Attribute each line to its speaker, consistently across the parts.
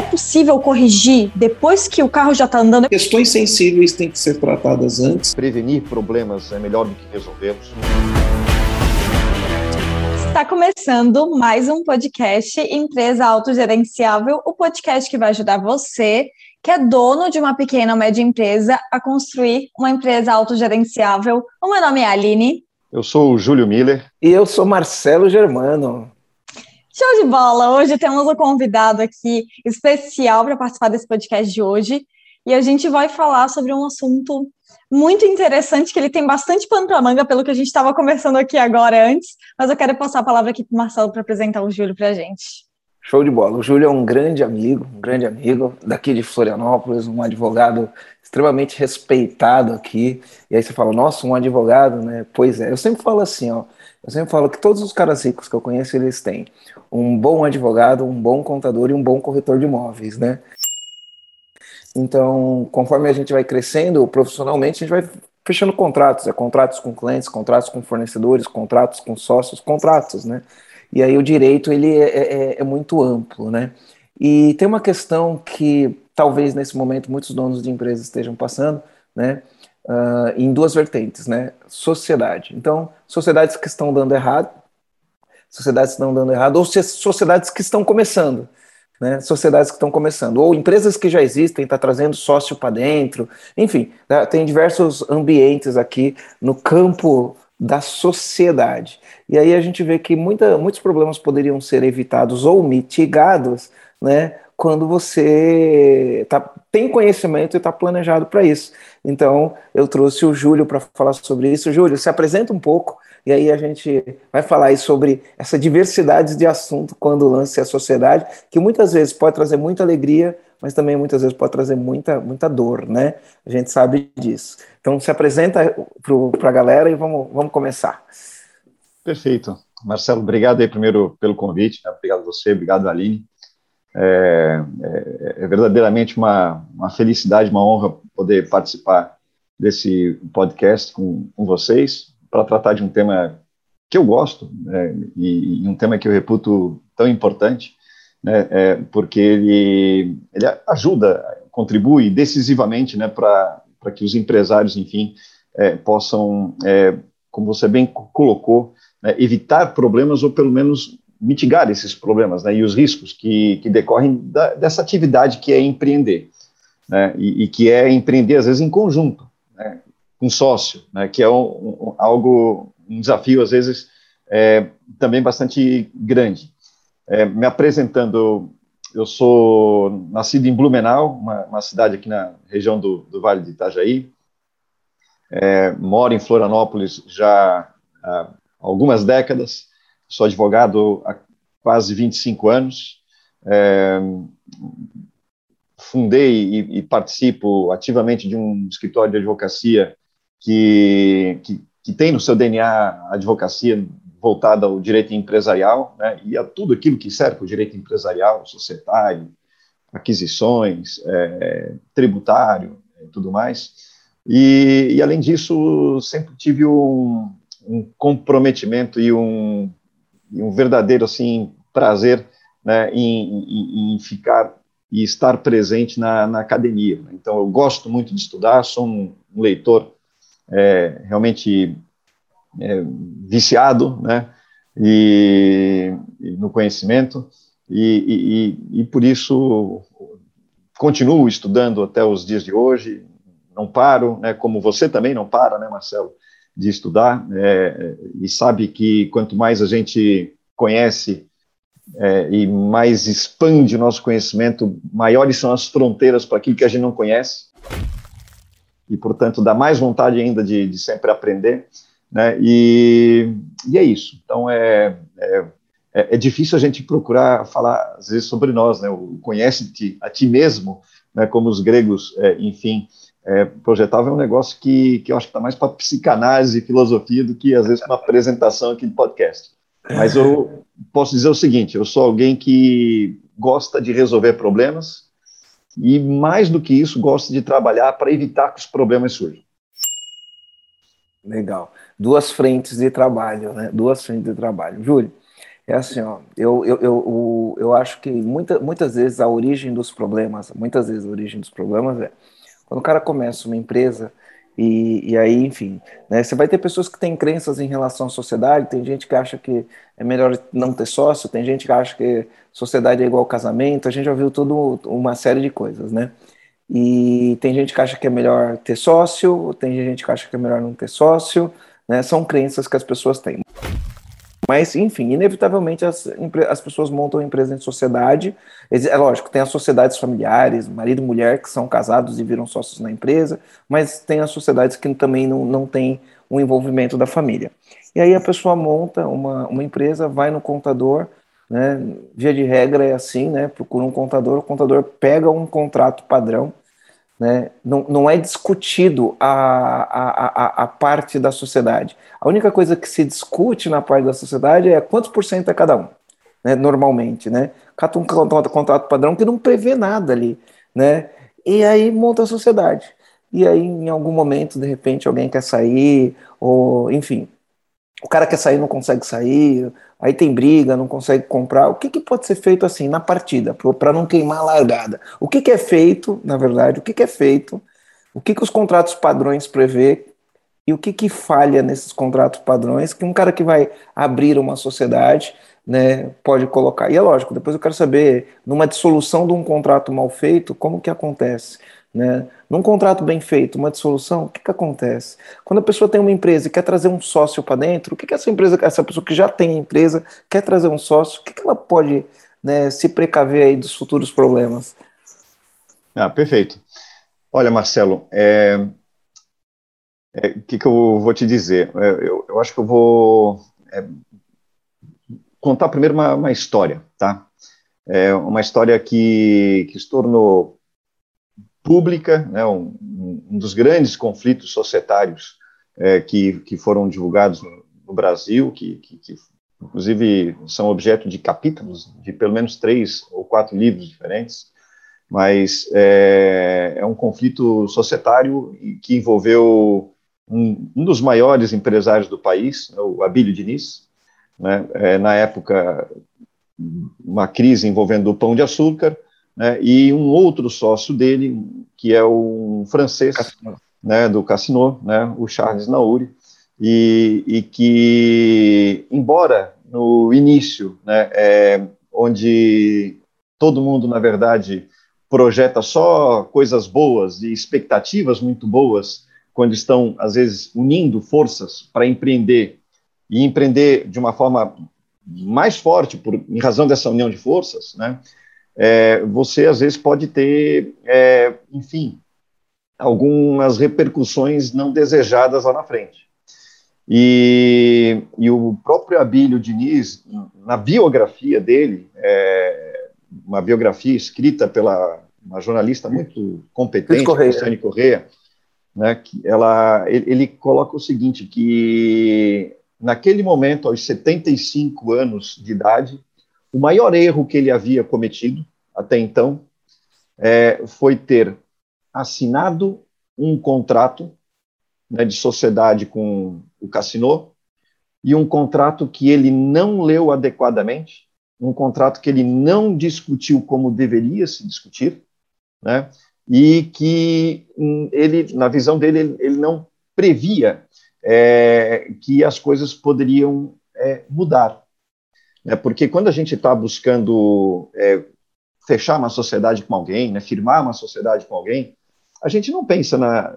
Speaker 1: É possível corrigir depois que o carro já está andando?
Speaker 2: Questões sensíveis têm que ser tratadas antes.
Speaker 3: Prevenir problemas é melhor do que resolvê-los.
Speaker 1: Está começando mais um podcast Empresa Autogerenciável, o podcast que vai ajudar você, que é dono de uma pequena ou média empresa, a construir uma empresa autogerenciável. O meu nome é Aline.
Speaker 3: Eu sou o Júlio Miller.
Speaker 4: E eu sou Marcelo Germano.
Speaker 1: Show de bola! Hoje temos um convidado aqui especial para participar desse podcast de hoje. E a gente vai falar sobre um assunto muito interessante, que ele tem bastante pano para manga, pelo que a gente estava conversando aqui agora antes. Mas eu quero passar a palavra aqui para o Marcelo para apresentar o Júlio para a gente.
Speaker 4: Show de bola. O Júlio é um grande amigo, um grande amigo daqui de Florianópolis, um advogado extremamente respeitado aqui. E aí você fala, nossa, um advogado, né? Pois é. Eu sempre falo assim, ó. Eu sempre falo que todos os caras ricos que eu conheço, eles têm um bom advogado, um bom contador e um bom corretor de imóveis, né? Então, conforme a gente vai crescendo profissionalmente, a gente vai fechando contratos, é contratos com clientes, contratos com fornecedores, contratos com sócios, contratos, né? E aí o direito ele é, é, é muito amplo, né? E tem uma questão que talvez nesse momento muitos donos de empresas estejam passando, né? Uh, em duas vertentes, né? Sociedade. Então, sociedades que estão dando errado, sociedades que estão dando errado, ou sociedades que estão começando, né? Sociedades que estão começando, ou empresas que já existem, está trazendo sócio para dentro, enfim, né? tem diversos ambientes aqui no campo da sociedade. E aí a gente vê que muita, muitos problemas poderiam ser evitados ou mitigados, né? Quando você tá, tem conhecimento e está planejado para isso. Então, eu trouxe o Júlio para falar sobre isso. Júlio, se apresenta um pouco e aí a gente vai falar aí sobre essa diversidade de assunto quando lance a sociedade, que muitas vezes pode trazer muita alegria, mas também muitas vezes pode trazer muita, muita dor, né? A gente sabe disso. Então se apresenta para a galera e vamos, vamos começar.
Speaker 3: Perfeito. Marcelo, obrigado aí primeiro pelo convite, né? obrigado a você, obrigado Aline. É, é, é verdadeiramente uma, uma felicidade, uma honra poder participar desse podcast com, com vocês para tratar de um tema que eu gosto né, e, e, um tema que eu reputo tão importante, né, é, porque ele, ele ajuda, contribui decisivamente né, para que os empresários, enfim, é, possam, é, como você bem colocou, né, evitar problemas ou pelo menos mitigar esses problemas né, e os riscos que, que decorrem da, dessa atividade que é empreender. Né, e, e, que é empreender, às vezes, em conjunto. Né, com sócio, né, que é um, um, algo, um desafio, às vezes, é, também bastante grande. É, me apresentando, eu sou nascido em Blumenau, uma, uma cidade aqui na região do, do Vale de Itajaí, é, moro em Florianópolis já há algumas décadas, sou advogado há quase 25 anos, é, fundei e, e, participo ativamente de um escritório de advocacia que, que, que tem no seu DNA a advocacia voltada ao direito empresarial né, e a tudo aquilo que serve o direito empresarial, societário, aquisições, é, tributário e tudo mais. E, e, além disso, sempre tive um, um comprometimento e um, um, verdadeiro assim prazer né, em, em, em, ficar e estar presente na, na, academia. Então, eu gosto muito de estudar, sou um leitor é, realmente é, viciado, né, e, e no conhecimento, e, e, e, por isso continuo estudando até os dias de hoje, não paro, né, como você também não para, né, Marcelo, de estudar, é, e sabe que quanto mais a gente conhece é, e mais expande o nosso conhecimento, maiores são as fronteiras para aquilo que a gente não conhece e, portanto, dá mais vontade ainda de, de sempre aprender, né? E, e é isso. Então, é, é, é, difícil a gente procurar falar, às vezes, sobre nós, né? Conhece-te a ti mesmo, né? Como os gregos, é, enfim, é, projetavam, é um negócio que, que eu acho que está mais para psicanálise e filosofia do que, às vezes, uma apresentação aqui de podcast. Mas eu posso dizer o seguinte, eu sou alguém que gosta de resolver problemas, e, mais do que isso, gosta de trabalhar para evitar que os problemas surjam.
Speaker 4: Legal. Duas frentes de trabalho, né? Duas frentes de trabalho. Júlio, É assim, ó, eu, eu, eu, eu acho que muita, muitas vezes a origem dos problemas, muitas vezes a origem dos problemas é quando o cara começa uma empresa e, e aí, enfim, né, você vai ter pessoas que têm crenças em relação à sociedade, tem gente que acha que é melhor não ter sócio, tem gente que acha que sociedade é igual casamento, a gente já viu tudo, uma série de coisas, né? E tem gente que acha que é melhor ter sócio, tem gente que acha que é melhor não ter sócio, né? São crenças que as pessoas têm. Mas, enfim, inevitavelmente as, as pessoas montam empresa em sociedade. É lógico, tem as sociedades familiares, marido e mulher, que são casados e viram sócios na empresa, mas tem as sociedades que também não, não têm o envolvimento da família. E aí a pessoa monta uma, uma empresa, vai no contador, né? Via de regra é assim, né? Procura um contador, o contador pega um contrato padrão né? Não, não é discutido a, a, a, a, parte da sociedade. A única coisa que se discute na parte da sociedade é quantos por cento é cada um, né? normalmente. Né? Cata um contrato padrão que não prevê nada ali. Né? E aí monta a sociedade. E aí, em algum momento, de repente, alguém quer sair, ou enfim, o cara quer sair, não consegue sair, aí tem briga, não consegue comprar. O que, que pode ser feito assim na partida, para não queimar a largada? O que, que é feito, na verdade, o que, que é feito, o que, que os contratos padrões prevê e o que, que falha nesses contratos padrões que um cara que vai abrir uma sociedade né, pode colocar. E é lógico, depois eu quero saber, numa dissolução de um contrato mal feito, como que acontece? Né? Num contrato bem feito, uma dissolução, o que, que acontece? Quando a pessoa tem uma empresa e quer trazer um sócio para dentro, o que, que essa empresa, essa pessoa que já tem empresa, quer trazer um sócio, o que, que ela pode né, se precaver aí dos futuros problemas?
Speaker 3: Ah, perfeito. Olha, Marcelo, é, é, o que, que eu vou te dizer? É, eu, eu acho que eu vou é, contar primeiro uma, uma história, tá? É uma história que, que se tornou pública, né, um, um, dos grandes conflitos societários é, que, que foram divulgados no, no Brasil, que, que, que, inclusive são objeto de capítulos, de pelo menos três ou quatro livros diferentes, mas é, é um conflito societário que envolveu um, um, dos maiores empresários do país, né, o Abílio Diniz, né, é, na época uma crise envolvendo o pão de açúcar, né, e um outro sócio dele, que é um francês né, do Cassino, né, o Charles Nauri, e, e, que, embora no início, né, é, onde todo mundo, na verdade, projeta só coisas boas e expectativas muito boas, quando estão, às vezes, unindo forças para empreender, e empreender de uma forma mais forte, por, em razão dessa união de forças, né, é, você às vezes pode ter, é, enfim, algumas repercussões não desejadas lá na frente. E, e o próprio Abílio Diniz, na biografia dele, é, uma biografia escrita pela uma jornalista muito competente, Cristiane Correia, né, que ela, ele, ele coloca o seguinte, que naquele momento, aos 75 anos de idade, o maior erro que ele havia cometido até então é, foi ter assinado um contrato né, de sociedade com o Cassino e um contrato que ele não leu adequadamente, um contrato que ele não discutiu como deveria se discutir, né, e que hum, ele, na visão dele, ele, não previa é, que as coisas poderiam é, mudar. Né, porque quando a gente está buscando é, fechar uma sociedade com alguém, né, firmar uma sociedade com alguém, a gente não pensa na,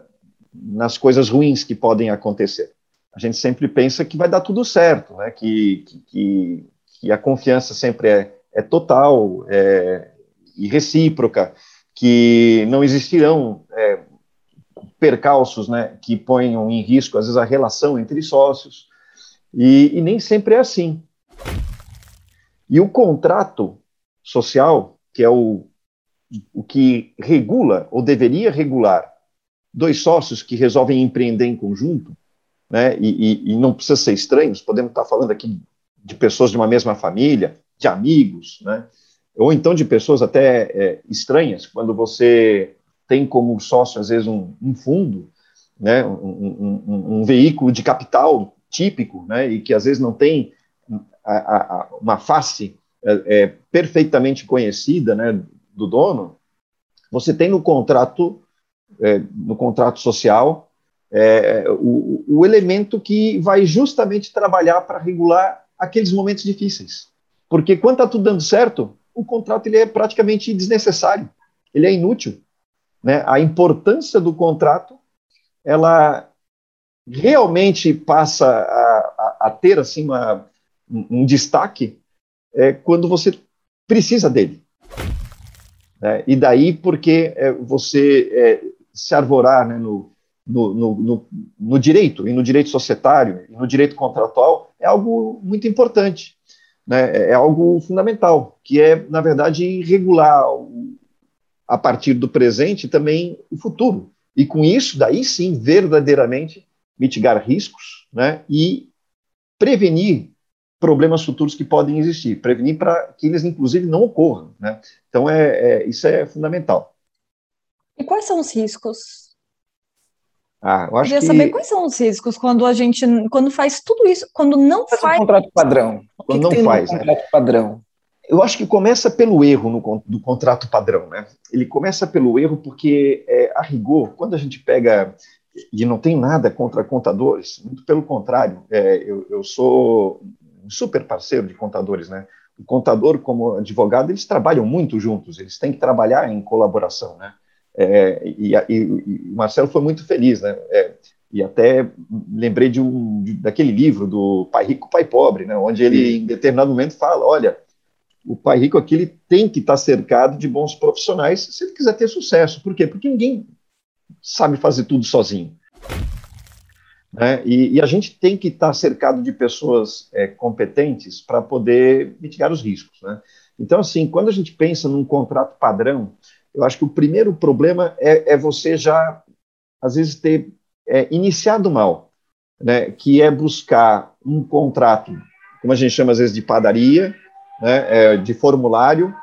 Speaker 3: nas coisas ruins que podem acontecer. A gente sempre pensa que vai dar tudo certo, né, que, que, que a confiança sempre é, é total é, e recíproca, que não existirão é, percalços né, que ponham em risco, às vezes, a relação entre sócios, e, e nem sempre é assim. E o contrato social, que é o, o que regula, ou deveria regular, dois sócios que resolvem empreender em conjunto, né, e, e, e não precisa ser estranhos, podemos estar falando aqui de pessoas de uma mesma família, de amigos, né, ou então de pessoas até é, estranhas, quando você tem como sócio, às vezes, um, um fundo, né, um, um, um, veículo de capital típico, né, e que às vezes não tem a, a, uma face é, é, perfeitamente conhecida né, do dono, você tem no contrato, é, no contrato social, é, o, o elemento que vai justamente trabalhar para regular aqueles momentos difíceis. Porque quando está tudo dando certo, o contrato ele é praticamente desnecessário, ele é inútil. Né? A importância do contrato, ela realmente passa a, a, a ter assim uma, um destaque é, quando você precisa dele. Né? E daí porque é, você é, se arvorar né, no, no, no, no, direito, e no direito societário, e no direito contratual, é algo muito importante, né? é algo fundamental, que é, na verdade, regular a partir do presente também o futuro. E com isso, daí sim, verdadeiramente mitigar riscos né? e prevenir problemas futuros que podem existir, prevenir para que eles, inclusive, não ocorram. Né? Então, é, é, isso é fundamental.
Speaker 1: E quais são os riscos
Speaker 3: ah, eu acho
Speaker 1: Queria
Speaker 3: que...
Speaker 1: saber quais são os riscos quando a gente, quando faz tudo isso, quando não faz... faz...
Speaker 5: Um contrato padrão.
Speaker 3: O quando que não faz,
Speaker 5: um contrato padrão.
Speaker 3: Eu acho que começa pelo erro no, do contrato padrão, né? Ele começa pelo erro porque, é, a rigor, quando a gente pega, e não tem nada contra contadores, muito pelo contrário, é, eu, eu sou um super parceiro de contadores, né? O contador, como advogado, eles trabalham muito juntos, eles têm que trabalhar em colaboração, né? É, e, e, o Marcelo foi muito feliz, né? É, e até lembrei de um de, daquele livro do Pai Rico, Pai Pobre, né? Onde ele, em determinado momento, fala: olha, o pai rico aqui ele tem que estar cercado de bons profissionais se ele quiser ter sucesso. Por quê? Porque ninguém sabe fazer tudo sozinho. Né? E, e, a gente tem que estar cercado de pessoas é, competentes para poder mitigar os riscos. Né? Então, assim, quando a gente pensa num contrato padrão, eu acho que o primeiro problema é, é você já, às vezes, ter é, iniciado mal, né, que é buscar um contrato, como a gente chama às vezes de padaria, né, é, de formulário,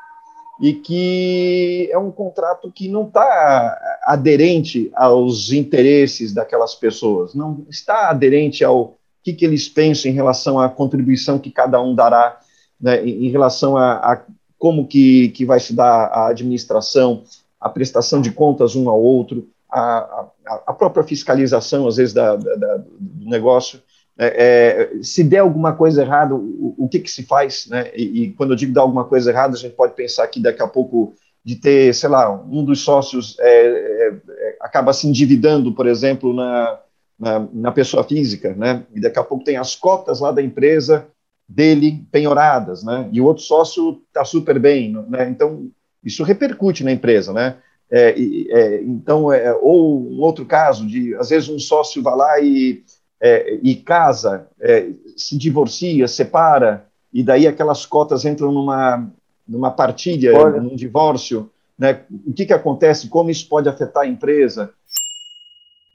Speaker 3: e que é um contrato que não está aderente aos interesses daquelas pessoas, não está aderente ao que, que eles pensam em relação à contribuição que cada um dará, né, em, relação a, a como que, que vai se dar a administração, a prestação de contas um ao outro, a, a, a própria fiscalização, às vezes, da, da, da do negócio. É, é, se der alguma coisa errada, o, o que, que se faz? Né? E, e, quando eu digo dar alguma coisa errada, a gente pode pensar que daqui a pouco de ter, sei lá, um dos sócios é, é, é acaba se endividando, por exemplo, na, na, na, pessoa física, né? E daqui a pouco tem as cotas lá da empresa dele penhoradas, né? E o outro sócio está super bem, né? Então isso repercute na empresa, né? É, é, então, é, ou um outro caso de, às vezes, um sócio vai lá e, é, e casa, é, se divorcia, separa, e daí aquelas cotas entram numa, numa partilha, Olha. num divórcio, né? O que, que acontece? Como isso pode afetar a empresa?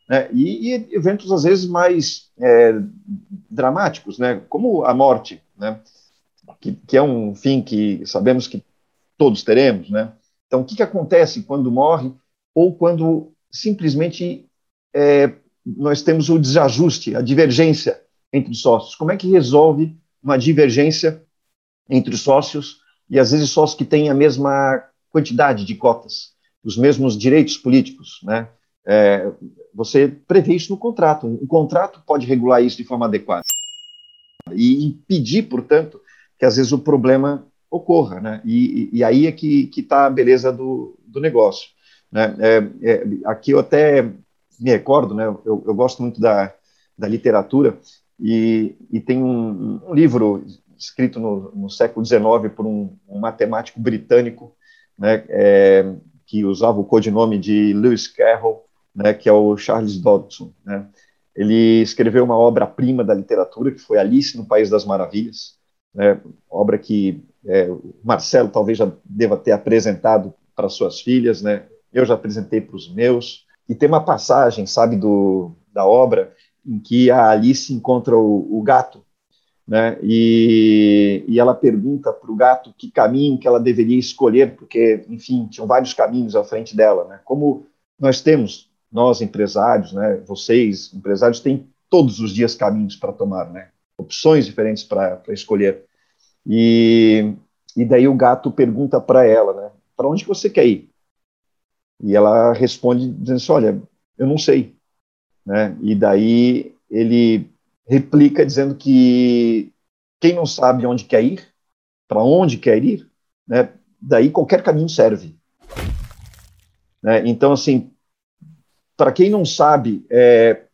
Speaker 3: Né? E, e, eventos, às vezes, mais é, dramáticos, né? como a morte, né? Que, que, é um fim que sabemos que todos teremos. Né? Então, o que, que acontece quando morre ou quando simplesmente é, nós temos o desajuste, a divergência entre os sócios? Como é que resolve uma divergência entre os sócios e, às vezes, sócios que têm a mesma quantidade de cotas, os mesmos direitos políticos, né? É, você prevê isso no contrato. Um contrato pode regular isso de forma adequada e impedir, portanto, que às vezes o problema ocorra, né? E, e aí é que está a beleza do, do negócio. Né? É, é, aqui eu até me recordo, né? Eu, eu gosto muito da, da literatura e, e tem um, um livro escrito no, no século XIX por um, um matemático britânico, né? É, que usava o codinome de Lewis Carroll, né, que é o Charles Dodson. Né? Ele escreveu uma obra-prima da literatura, que foi Alice no País das Maravilhas, né, obra que é, Marcelo talvez já deva ter apresentado para suas filhas, né? eu já apresentei para os meus, e tem uma passagem, sabe, do, da obra, em que a Alice encontra o, o gato, né? E, e ela pergunta para o gato que caminho que ela deveria escolher, porque, enfim, tinham vários caminhos à frente dela, né? Como nós temos nós empresários, né, vocês empresários têm todos os dias caminhos para tomar, né, opções diferentes para escolher. E, e daí o gato pergunta para ela, né? Para onde você quer ir? E ela responde dizendo assim, olha, eu não sei. Né? E daí ele replica dizendo que quem não sabe onde quer ir, para onde quer ir, né? daí qualquer caminho serve. Né? Então, assim, para quem não sabe é,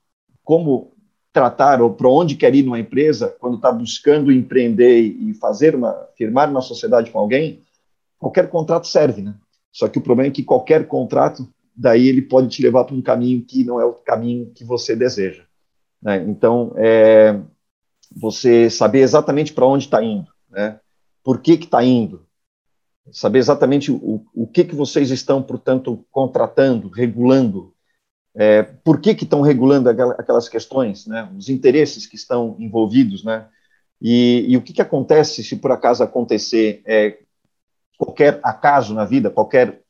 Speaker 3: como tratar ou para onde quer ir numa empresa, quando está buscando empreender e fazer uma, firmar uma sociedade com alguém, qualquer contrato serve, né? Só que o problema é que qualquer contrato, daí ele pode te levar para um caminho que não é o caminho que você deseja. Né? Então, é, você saber exatamente para onde está indo, né? por que está indo, saber exatamente o, o que, que vocês estão, portanto, contratando, regulando, é, por que estão regulando aquelas questões, né? os interesses que estão envolvidos, né? E, e, o que, que acontece se por acaso acontecer é, qualquer acaso na vida, qualquer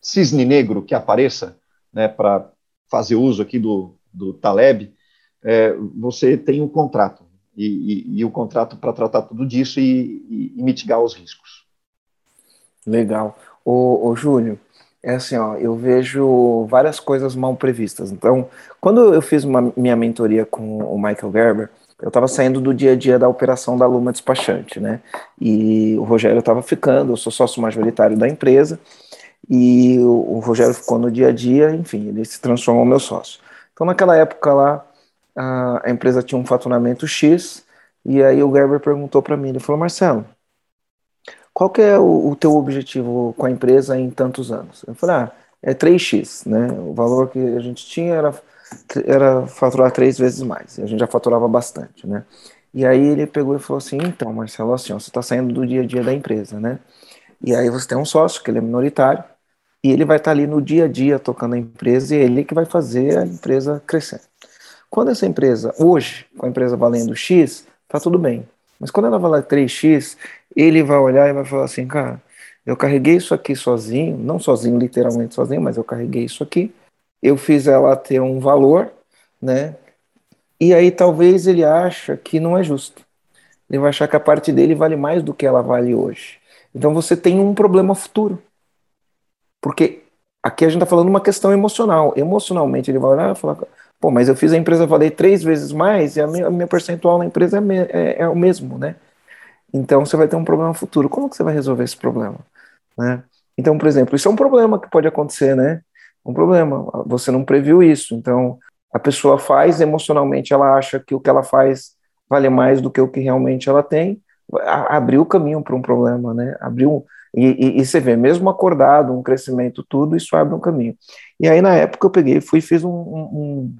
Speaker 3: cisne negro que apareça, né, para fazer uso aqui do, do Taleb, é, você tem um contrato, e, e, e o contrato para tratar tudo disso e, e, mitigar os riscos.
Speaker 4: Legal. Ô, ô Júlio, é assim, ó, eu vejo várias coisas mal previstas. Então, quando eu fiz uma, minha mentoria com o Michael Gerber, eu estava saindo do dia a dia da operação da Luma Despachante, né? E o Rogério estava ficando, eu sou sócio majoritário da empresa, e o, Rogério ficou no dia a dia, enfim, ele se transformou meu sócio. Então, naquela época lá, a empresa tinha um faturamento X, e aí o Gerber perguntou para mim, ele falou, Marcelo, qual que é o, o teu objetivo com a empresa em tantos anos? Eu falei, ah, é 3x, né? O valor que a gente tinha era era faturar três vezes mais. A gente já faturava bastante, né? E aí ele pegou e falou assim, então, Marcelo, assim, ó, você está saindo do dia a dia da empresa, né? E aí você tem um sócio, que ele é minoritário, e ele vai estar tá ali no dia a dia tocando a empresa, e é ele que vai fazer a empresa crescer. Quando essa empresa, hoje, com a empresa valendo X, tá tudo bem. Mas quando ela valer 3X, ele vai olhar e vai falar assim, cara, eu carreguei isso aqui sozinho, não sozinho, literalmente sozinho, mas eu carreguei isso aqui, eu fiz ela ter um valor, né? E aí talvez ele acha que não é justo. Ele vai achar que a parte dele vale mais do que ela vale hoje. Então você tem um problema futuro. Porque aqui a gente está falando uma questão emocional. Emocionalmente ele vai olhar e falar, pô, mas eu fiz a empresa valer três vezes mais e a minha, a minha percentual na empresa é, é, é, o mesmo, né? Então você vai ter um problema futuro. Como que você vai resolver esse problema? Né? Então, por exemplo, isso é um problema que pode acontecer, né? Um problema. Você não previu isso. Então, a pessoa faz emocionalmente, ela acha que o que ela faz vale mais do que o que realmente ela tem. Abriu o caminho para um problema, né? Abriu. E, e, e, você vê, mesmo acordado, um crescimento, tudo, isso abre um caminho. E aí, na época, eu peguei fui fiz um, um,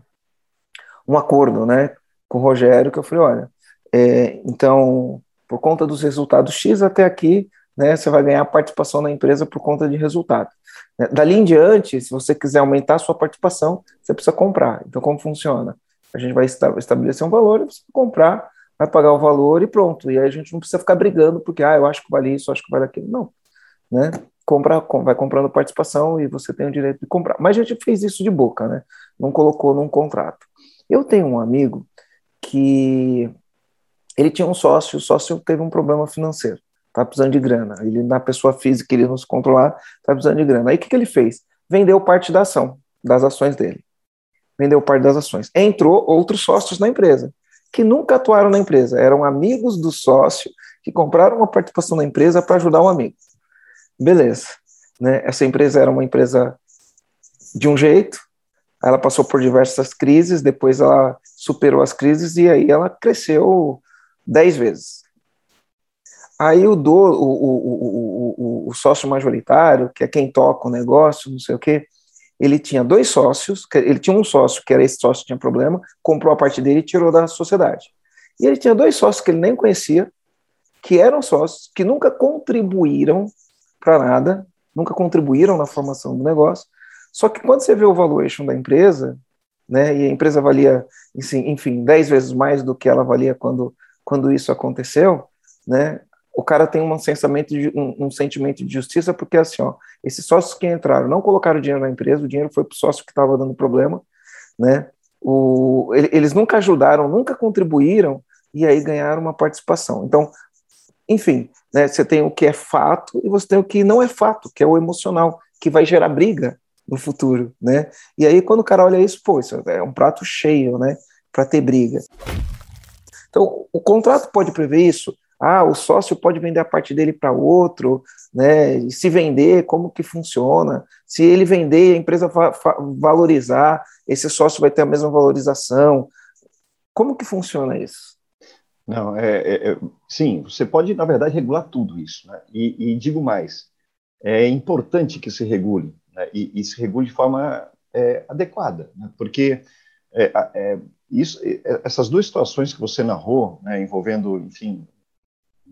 Speaker 4: um acordo, né, com o Rogério, que eu falei: olha, é, então, por conta dos resultados X até aqui, né, você vai ganhar participação na empresa por conta de resultado. Né, dali em diante, se você quiser aumentar a sua participação, você precisa comprar. Então, como funciona? A gente vai estabelecer um valor, você vai comprar, vai pagar o valor e pronto. E aí a gente não precisa ficar brigando porque, ah, eu acho que vale isso, eu acho que vale aquilo. Não. Né? Compra, vai comprando participação e você tem o direito de comprar. Mas a gente fez isso de boca, né? Não colocou num contrato. Eu tenho um amigo que ele tinha um sócio, o sócio teve um problema financeiro tá precisando de grana. Ele, na pessoa física, ele não se controlar, tá precisando de grana. Aí o que, que ele fez? Vendeu parte da ação, das ações dele. Vendeu parte das ações. Entrou outros sócios na empresa, que nunca atuaram na empresa, eram amigos do sócio que compraram uma participação na empresa para ajudar um amigo. Beleza. Né? Essa empresa era uma empresa de um jeito, ela passou por diversas crises, depois ela superou as crises e aí ela cresceu dez vezes. Aí o, do, o, o, o, sócio majoritário, que é quem toca o negócio, não sei o quê, ele tinha dois sócios, ele tinha um sócio, que era esse sócio que tinha problema, comprou a parte dele e tirou da sociedade. E ele tinha dois sócios que ele nem conhecia, que eram sócios, que nunca contribuíram para nada, nunca contribuíram na formação do negócio. Só que quando você vê o valuation da empresa, né, e a empresa valia, enfim, 10 vezes mais do que ela valia quando, quando isso aconteceu, né, o cara tem um sentimento, de, um, um, sentimento de justiça, porque assim, ó, esses sócios que entraram não colocaram dinheiro na empresa, o dinheiro foi para o sócio que estava dando problema, né? O, eles nunca ajudaram, nunca contribuíram, e aí ganharam uma participação. Então,
Speaker 5: enfim, né, você tem o que é fato e você tem o que não é fato, que é o emocional, que vai gerar briga no futuro, né? E aí quando o cara olha isso, pô, isso é um prato cheio, né, para ter briga. Então, o contrato pode prever isso. Ah, o sócio pode vender a parte dele para outro, né? E se vender, como que funciona? Se ele vender, a empresa va valorizar, esse sócio vai ter a mesma valorização. Como que funciona isso?
Speaker 3: Não, é, é, é sim, você pode, na verdade, regular tudo isso. Né? E, e digo mais, é importante que se regule, né? e, e, se regule de forma é, adequada, né? porque é, é, isso, essas duas situações que você narrou, né, envolvendo, enfim,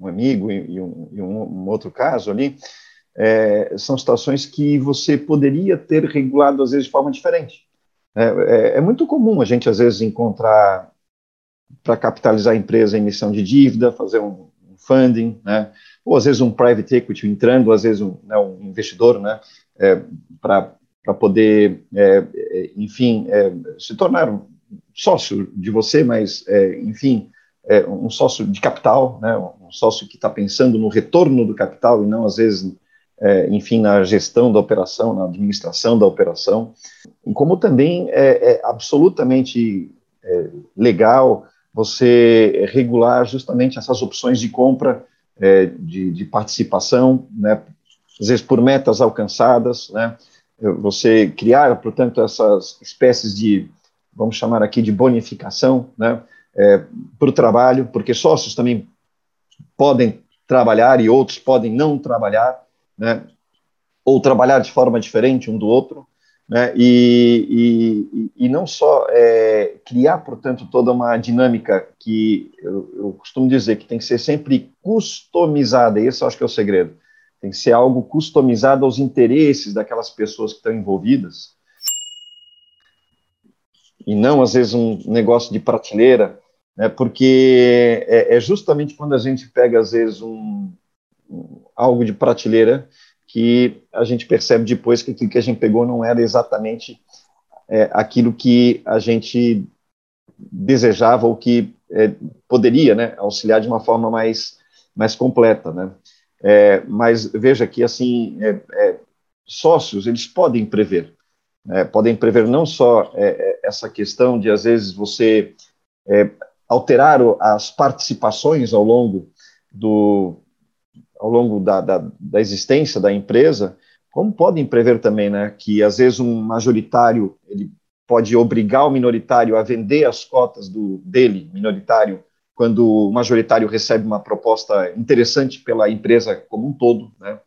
Speaker 3: um amigo e, um, e um, outro caso ali, é, são situações que você poderia ter regulado, às vezes, de forma diferente. É, é, é muito comum a gente, às vezes, encontrar, para capitalizar a empresa, emissão de dívida, fazer um, um funding, né? ou às vezes um private equity entrando, às vezes um, né, um investidor, né, é, para poder, é, é, enfim, se tornar um sócio de você, mas, enfim, um sócio de capital, né, um sócio que está pensando no retorno do capital e não, às vezes, é, enfim, na gestão da operação, na administração da operação, como também é, é absolutamente é, legal você regular justamente essas opções de compra, é, de, de, participação, né, às vezes por metas alcançadas, né, você criar, portanto, essas espécies de, vamos chamar aqui de bonificação, né, é, para o trabalho, porque sócios também podem trabalhar e outros podem não trabalhar, né? ou trabalhar de forma diferente um do outro, né? e, e, e não só é, criar, portanto, toda uma dinâmica que eu, eu, costumo dizer que tem que ser sempre customizada, esse eu acho que é o segredo, tem que ser algo customizado aos interesses daquelas pessoas que estão envolvidas, e não, às vezes, um negócio de prateleira, né, porque é, é, justamente quando a gente pega, às vezes, um, um, algo de prateleira que a gente percebe depois que aquilo que a gente pegou não era exatamente é, aquilo que a gente desejava ou que é, poderia né, auxiliar de uma forma mais, mais completa. Né? É, mas veja que, assim, é, é, sócios, eles podem prever, né, podem prever não só essa questão de, às vezes, você alteraram as participações ao longo do ao longo da, da, da, existência da empresa, como podem prever também, né, que às vezes um majoritário ele pode obrigar o minoritário a vender as cotas do dele minoritário quando o majoritário recebe uma proposta interessante pela empresa como um todo, né?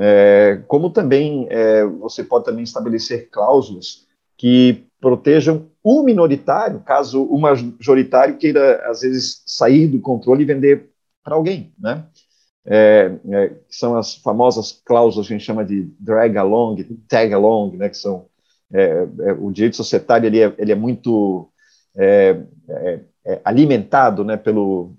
Speaker 3: É, como também é, você pode também estabelecer cláusulas que protejam o minoritário, caso o majoritário queira, às vezes, sair do controle e vender para alguém, né? É, é, são as famosas cláusulas que a gente chama de drag along, tag along, né? Que são é, é o direito societário ele é, ele é muito é, alimentado, né? Pelo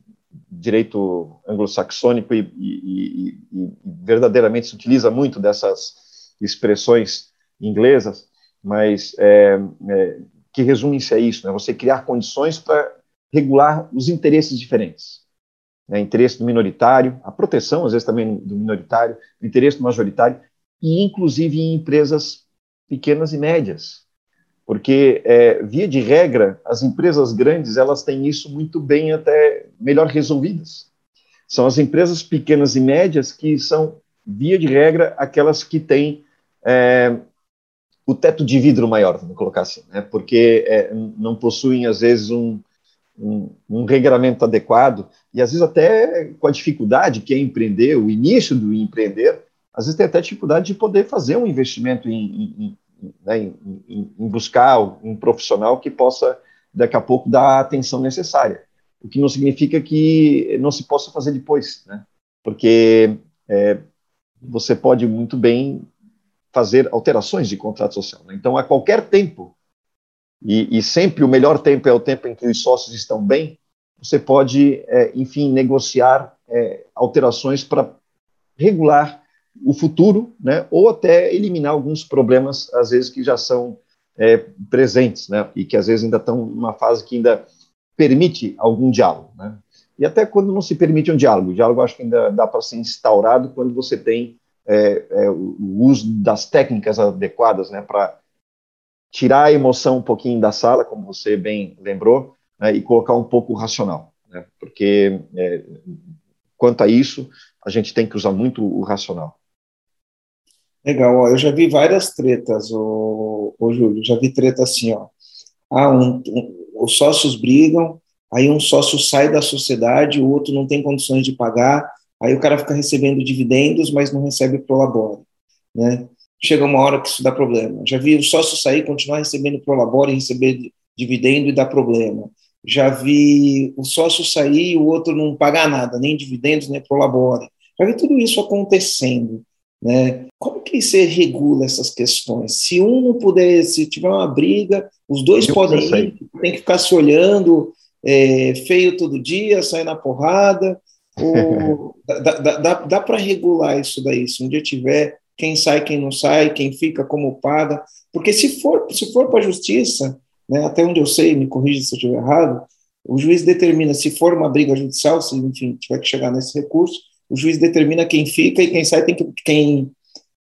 Speaker 3: direito anglo-saxônico e, e, e, e verdadeiramente se utiliza muito dessas expressões inglesas mas é, é, que resume-se a isso, né? você criar condições para regular os interesses diferentes. Né? Interesse do minoritário, a proteção, às vezes, também do minoritário, o interesse do majoritário, e inclusive em empresas pequenas e médias. Porque, é, via de regra, as empresas grandes elas têm isso muito bem, até melhor resolvidas. São as empresas pequenas e médias que são, via de regra, aquelas que têm é, o teto de vidro maior, vamos colocar assim, né? porque é, não possuem, às vezes, um, um, um, regramento adequado, e às vezes até com a dificuldade que é empreender, o início do empreender, às vezes tem até dificuldade de poder fazer um investimento em, em, né, em, em buscar um profissional que possa, daqui a pouco, dar a atenção necessária. O que não significa que não se possa fazer depois, né? porque é, você pode muito bem fazer alterações de contrato social. Né? Então, a qualquer tempo, e, e, sempre o melhor tempo é o tempo em que os sócios estão bem, você pode, é, enfim, negociar é, alterações para regular o futuro, né, ou até eliminar alguns problemas, às vezes, que já são é, presentes, né, e que às vezes ainda estão numa fase que ainda permite algum diálogo. Né. e até quando não se permite um diálogo. O diálogo acho que ainda dá para ser instaurado quando você tem é, é, o uso das técnicas adequadas, né, para tirar a emoção um pouquinho da sala, como você bem lembrou, né, e colocar um pouco racional, né, porque é, quanto a isso, a gente tem que usar muito o racional.
Speaker 4: Legal, ó, eu já vi várias tretas, o, o Júlio, já vi treta assim, ó, ah, um, um, os sócios brigam, aí um sócio sai da sociedade, o outro não tem condições de pagar, aí o cara fica recebendo dividendos, mas não recebe prolabore, né? Chega uma hora que isso dá problema. Já vi o sócio sair, continuar recebendo prolabore, receber dividendo e dar problema. Já vi o sócio sair e o outro não pagar nada, nem dividendos, nem prolabore. Já vi tudo isso acontecendo. Né? Como que você regula essas questões? Se um não puder, se tiver uma briga, os dois Eu podem ir, tem que ficar se olhando é, feio todo dia, sair na porrada. Dá dá, dá, dá para regular isso daí. Se um dia tiver quem sai, quem não sai, quem fica, como paga. Porque se for, se for para a justiça, né, até onde eu sei, me corrija se eu estiver errado, o juiz determina se for uma briga judicial, se enfim tiver que chegar nesse recurso, o juiz determina quem fica e quem sai tem que quem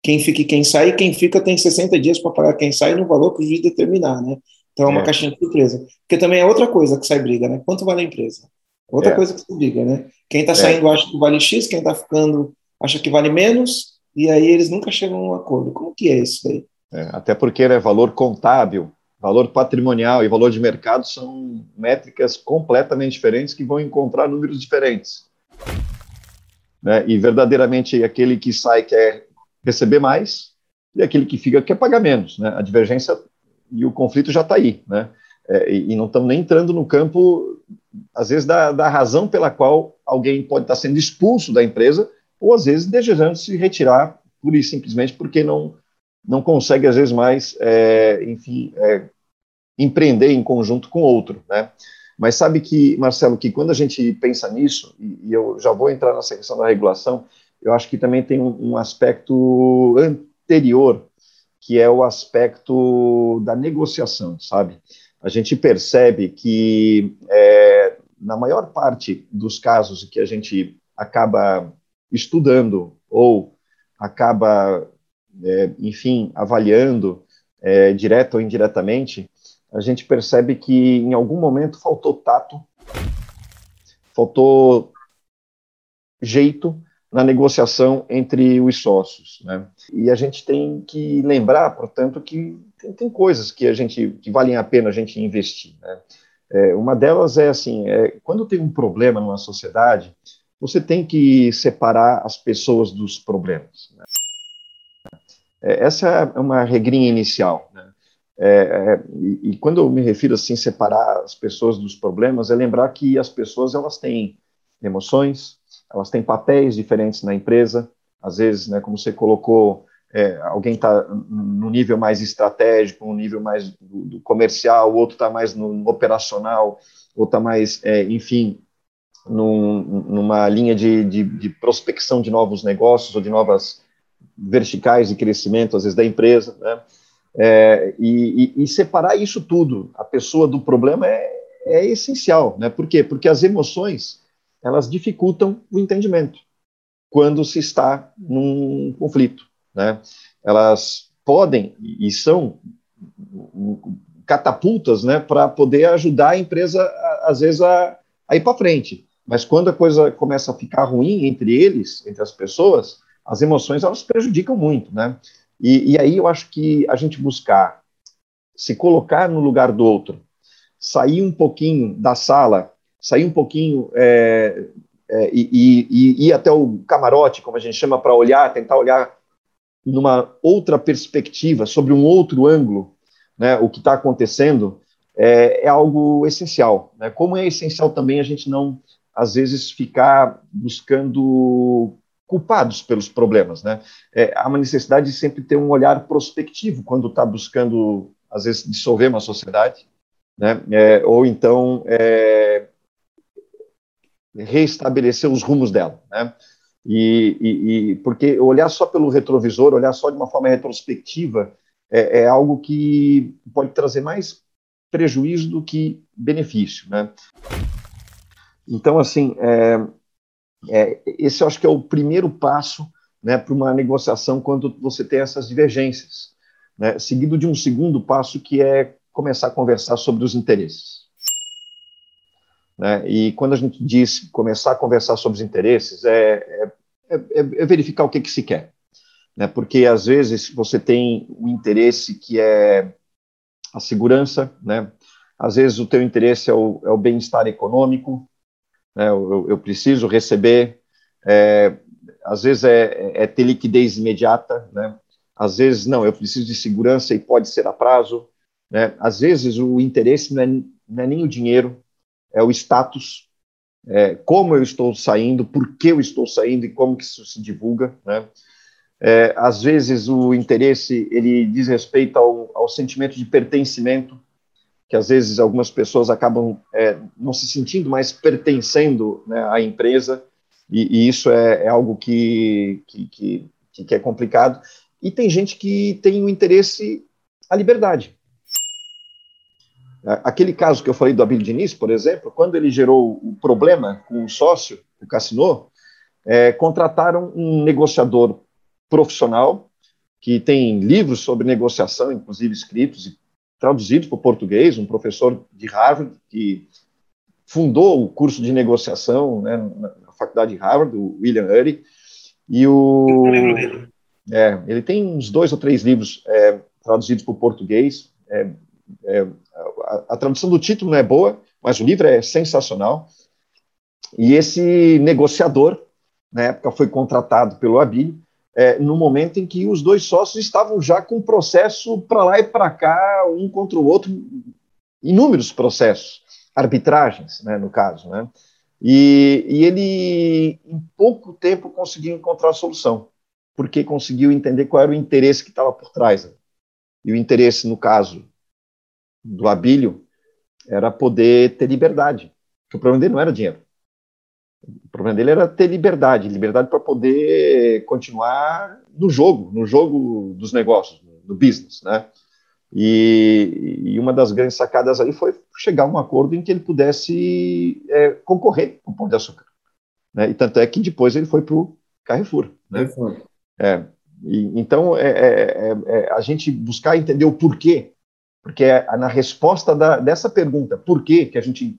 Speaker 4: quem fica e quem sai, e quem fica tem 60 dias para pagar quem sai no valor que o juiz determinar, né? Então é uma é. caixinha de surpresa. Porque também é outra coisa que sai briga, né? Quanto vale a empresa? Outra é. coisa que se briga, né? Quem está é. saindo acha que vale X, quem está ficando acha que vale menos, e aí eles nunca chegam a um acordo. Como que é isso daí?
Speaker 3: É, até porque né, valor contábil, valor patrimonial e valor de mercado são métricas completamente diferentes que vão encontrar números diferentes né? E verdadeiramente aquele que sai quer receber mais e aquele que fica quer pagar menos, né? A divergência e o conflito já está aí, né? É, e, e, não estamos nem entrando no campo, às vezes, da, da razão pela qual alguém pode estar sendo expulso da empresa ou, às vezes, desejando se retirar pura e simplesmente porque não, não consegue, às vezes, mais, é, enfim, é, empreender em conjunto com outro, né? Mas sabe que, Marcelo, que quando a gente pensa nisso, e, e eu já vou entrar nessa questão da regulação, eu acho que também tem um, um aspecto anterior, que é o aspecto da negociação, sabe? A gente percebe que, é, na maior parte dos casos que a gente acaba estudando ou acaba, é, enfim, avaliando, é, direto ou indiretamente, a gente percebe que em algum momento faltou tato, faltou jeito na negociação entre os sócios, né? E a gente tem que lembrar, portanto, que tem, tem coisas que a gente que valem a pena a gente investir. Né? É, uma delas é assim, é, quando tem um problema numa sociedade, você tem que separar as pessoas dos problemas. Né? É, essa é uma regrinha inicial. Né? É, é, e, e, quando eu me refiro assim separar as pessoas dos problemas, é lembrar que as pessoas elas têm emoções, elas têm papéis diferentes na empresa. Às vezes, né, como você colocou, é, alguém está no nível mais estratégico, no nível mais do, do comercial, o outro está mais no, no, operacional, ou está mais, é, enfim, num, numa linha de, de, de prospecção de novos negócios ou de novas verticais de crescimento, às vezes da empresa, né? É, e, e, e, separar isso tudo, a pessoa do problema, é, é essencial. Né? Por quê? Porque as emoções elas dificultam o entendimento quando se está num conflito. Né? Elas podem e são catapultas né, para poder ajudar a empresa, às vezes, a, a ir para frente. Mas quando a coisa começa a ficar ruim entre eles, entre as pessoas, as emoções elas prejudicam muito, né? E, e aí eu acho que a gente buscar se colocar no lugar do outro, sair um pouquinho da sala, sair um pouquinho é, é, e, e, ir até o camarote, como a gente chama, para olhar, tentar olhar numa outra perspectiva, sobre um outro ângulo, né, o que está acontecendo, é, é, algo essencial. Né? Como é essencial também a gente não, às vezes, ficar buscando culpados pelos problemas, né? É, há uma necessidade de sempre ter um olhar prospectivo quando está buscando, às vezes, dissolver uma sociedade, né? É, ou então é, reestabelecer os rumos dela, né? E, e, e, porque olhar só pelo retrovisor, olhar só de uma forma retrospectiva, é, é algo que pode trazer mais prejuízo do que benefício, né? Então, assim, é, é, esse eu acho que é o primeiro passo né, para uma negociação quando você tem essas divergências, né, seguido de um segundo passo que é começar a conversar sobre os interesses. Né? E quando a gente diz começar a conversar sobre os interesses, é, é, é, é verificar o que, que se quer. Né? Porque, às vezes, você tem um interesse que é a segurança, né? às vezes o teu interesse é o, é o bem-estar econômico, né? eu, eu preciso receber, é, às vezes é, é, ter liquidez imediata, né? às vezes não, eu preciso de segurança e pode ser a prazo, né? às vezes o interesse não é, não é nem o dinheiro, é o status, é, como eu estou saindo, por que eu estou saindo e como que isso se divulga, né? É, às vezes o interesse ele diz respeito ao, ao, sentimento de pertencimento, que às vezes algumas pessoas acabam é, não se sentindo mais pertencendo né, à empresa, e, e isso é, é, algo que, que, que, que é complicado. E tem gente que tem o interesse à liberdade. Aquele caso que eu falei do Abílio Diniz, por exemplo, quando ele gerou o problema com o sócio, o Cassinô, é, contrataram um negociador profissional que tem livros sobre negociação, inclusive escritos e traduzidos para o português, um professor de Harvard que fundou o curso de negociação né, na faculdade de Harvard, o William Ury, e o é, ele tem uns dois ou três livros é, traduzidos para o português. É, é a, a, tradução do título não é boa, mas o livro é sensacional. E esse negociador, na época, foi contratado pelo Abílio, é, no momento em que os dois sócios estavam já com processo para lá e para cá, um contra o outro, inúmeros processos, arbitragens, né, no caso, né? E, e ele, em pouco tempo, conseguiu encontrar a solução, porque conseguiu entender qual era o interesse que estava por trás. Né? E o interesse, no caso do Abílio, era poder ter liberdade. Porque o problema dele não era dinheiro. O problema dele era ter liberdade, liberdade para poder continuar no jogo, no jogo dos negócios, no business, né? E, e uma das grandes sacadas aí foi chegar a um acordo em que ele pudesse é, concorrer com o Pão de Açúcar. Né? E tanto é que depois ele foi para o Carrefour. Né? É, e, então, é, é, é, é, a gente buscar entender o porquê, porque é na resposta da, dessa pergunta, por que que a gente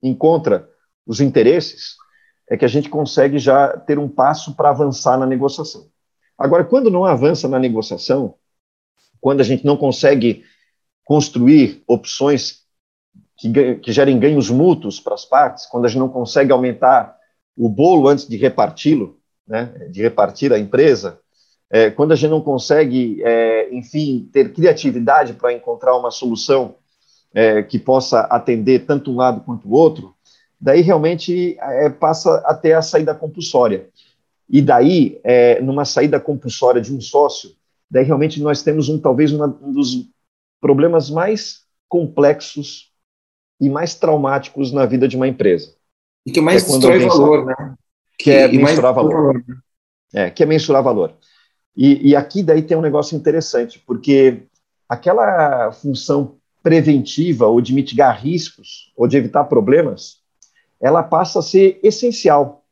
Speaker 3: encontra os interesses, é que a gente consegue já ter um passo para avançar na negociação. Agora, quando não avança na negociação, quando a gente não consegue construir opções que, que gerem ganhos mútuos para as partes, quando a gente não consegue aumentar o bolo antes de reparti-lo, né, de repartir a empresa, é, quando a gente não consegue, é, enfim, ter criatividade para encontrar uma solução é, que possa atender tanto um lado quanto o outro, daí realmente é, passa a ter a saída compulsória. E daí, é, numa saída compulsória de um sócio, daí realmente nós temos um talvez uma, um dos problemas mais complexos e mais traumáticos na vida de uma empresa.
Speaker 4: E que mais é destrói valor, né?
Speaker 3: Que, é mensurar valor. valor. Né? É, que é mensurar valor. E, e aqui daí tem um negócio interessante, porque aquela função preventiva ou de mitigar riscos ou de evitar problemas, ela passa a ser essencial.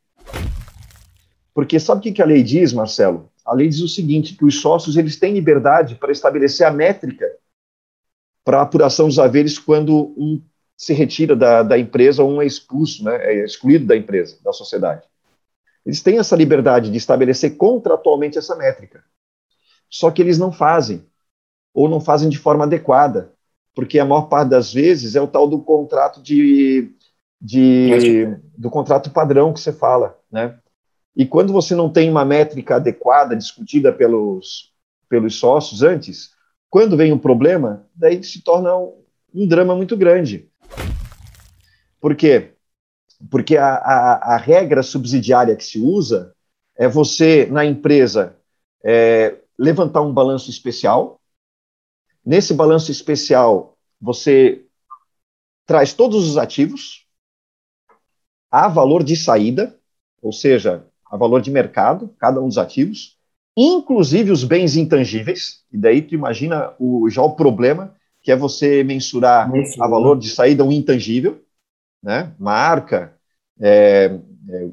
Speaker 3: Porque sabe o que a lei diz, Marcelo? A lei diz o seguinte, que os sócios eles têm liberdade para estabelecer a métrica para apuração dos haveres quando um se retira da, da empresa ou um é expulso, né, é excluído da empresa, da sociedade. Eles têm essa liberdade de estabelecer contratualmente essa métrica. Só que eles não fazem, ou não fazem de forma adequada, porque a maior parte das vezes é o tal do contrato de de, do contrato padrão que você fala, né? E quando você não tem uma métrica adequada, discutida pelos, pelos sócios antes, quando vem um problema, daí se torna um, um drama muito grande. Por quê? Porque a, a, a, regra subsidiária que se usa é você, na empresa, é, levantar um balanço especial. Nesse balanço especial, você traz todos os ativos, há valor de saída, ou seja, há valor de mercado, cada um dos ativos, inclusive os bens intangíveis, e daí tu imagina o, já o problema, que é você mensurar a valor de saída um intangível, né? marca, é, é,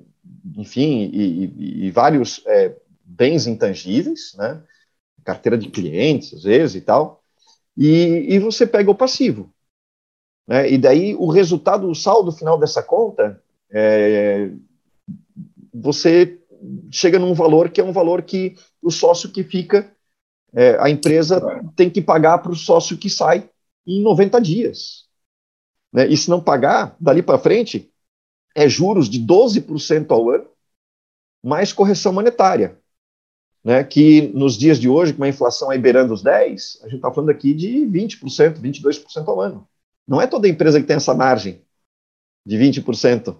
Speaker 3: enfim, e, e, e vários é, bens intangíveis, né? carteira de clientes, às vezes, e tal, e, e você pega o passivo. Né? E daí o resultado, o saldo final dessa conta, é, você chega num valor que é um valor que o sócio que fica, é, a empresa tem que pagar para o sócio que sai em 90 dias. Né? E se não pagar, dali para frente, é juros de 12% ao ano, mais correção monetária. Né, que nos dias de hoje, com a inflação aí beirando os 10%, a gente está falando aqui de 20%, 22% ao ano. Não é toda empresa que tem essa margem de 20%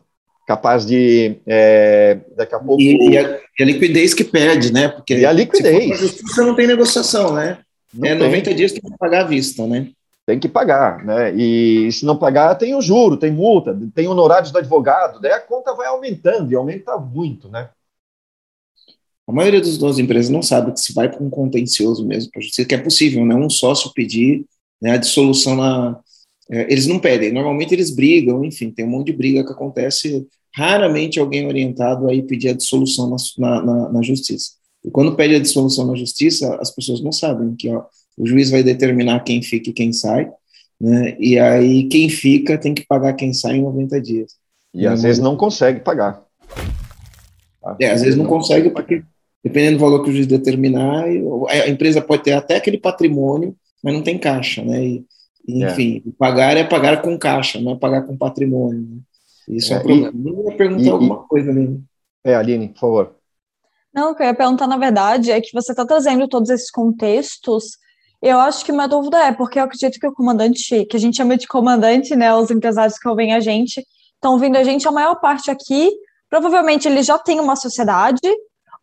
Speaker 3: capaz de é, daqui a pouco.
Speaker 4: E, e, a, e, a, liquidez que pede, né?
Speaker 3: Porque e a liquidez.
Speaker 4: Se justiça não tem negociação, né? Não é, tem. 90 dias tem que pagar à vista, né?
Speaker 3: Tem que pagar, né? E se não pagar, tem o juro, tem multa, tem honorários do advogado, daí a conta vai aumentando e aumenta muito, né?
Speaker 4: A maioria das duas empresas não sabe que se vai para um contencioso mesmo, para justiça, que é possível, né? Um sócio pedir né, a dissolução na. É, eles não pedem, normalmente eles brigam, enfim, tem um monte de briga que acontece raramente alguém orientado aí pedir a dissolução na, na, na, justiça. E quando pede a dissolução na justiça, as pessoas não sabem que ó, o juiz vai determinar quem fica e quem sai, né? e aí quem fica tem que pagar quem sai em 90 dias.
Speaker 3: E às vezes não consegue pagar.
Speaker 4: É, às vezes não, não consegue porque, dependendo do valor que o juiz determinar, a empresa pode ter até aquele patrimônio, mas não tem caixa, né? E, enfim, é. pagar é pagar com caixa, não é pagar com patrimônio. Né? Isso é, é um problema. E, eu ia perguntar e, alguma coisa ali.
Speaker 3: É, Aline, por favor.
Speaker 1: Não, o que eu ia perguntar, na verdade, é que você está trazendo todos esses contextos. Eu acho que uma dúvida é, porque eu acredito que o comandante, que a gente chama de comandante, né, os empresários que ouvem a gente, estão ouvindo a gente, a maior parte aqui, provavelmente eles já têm uma sociedade,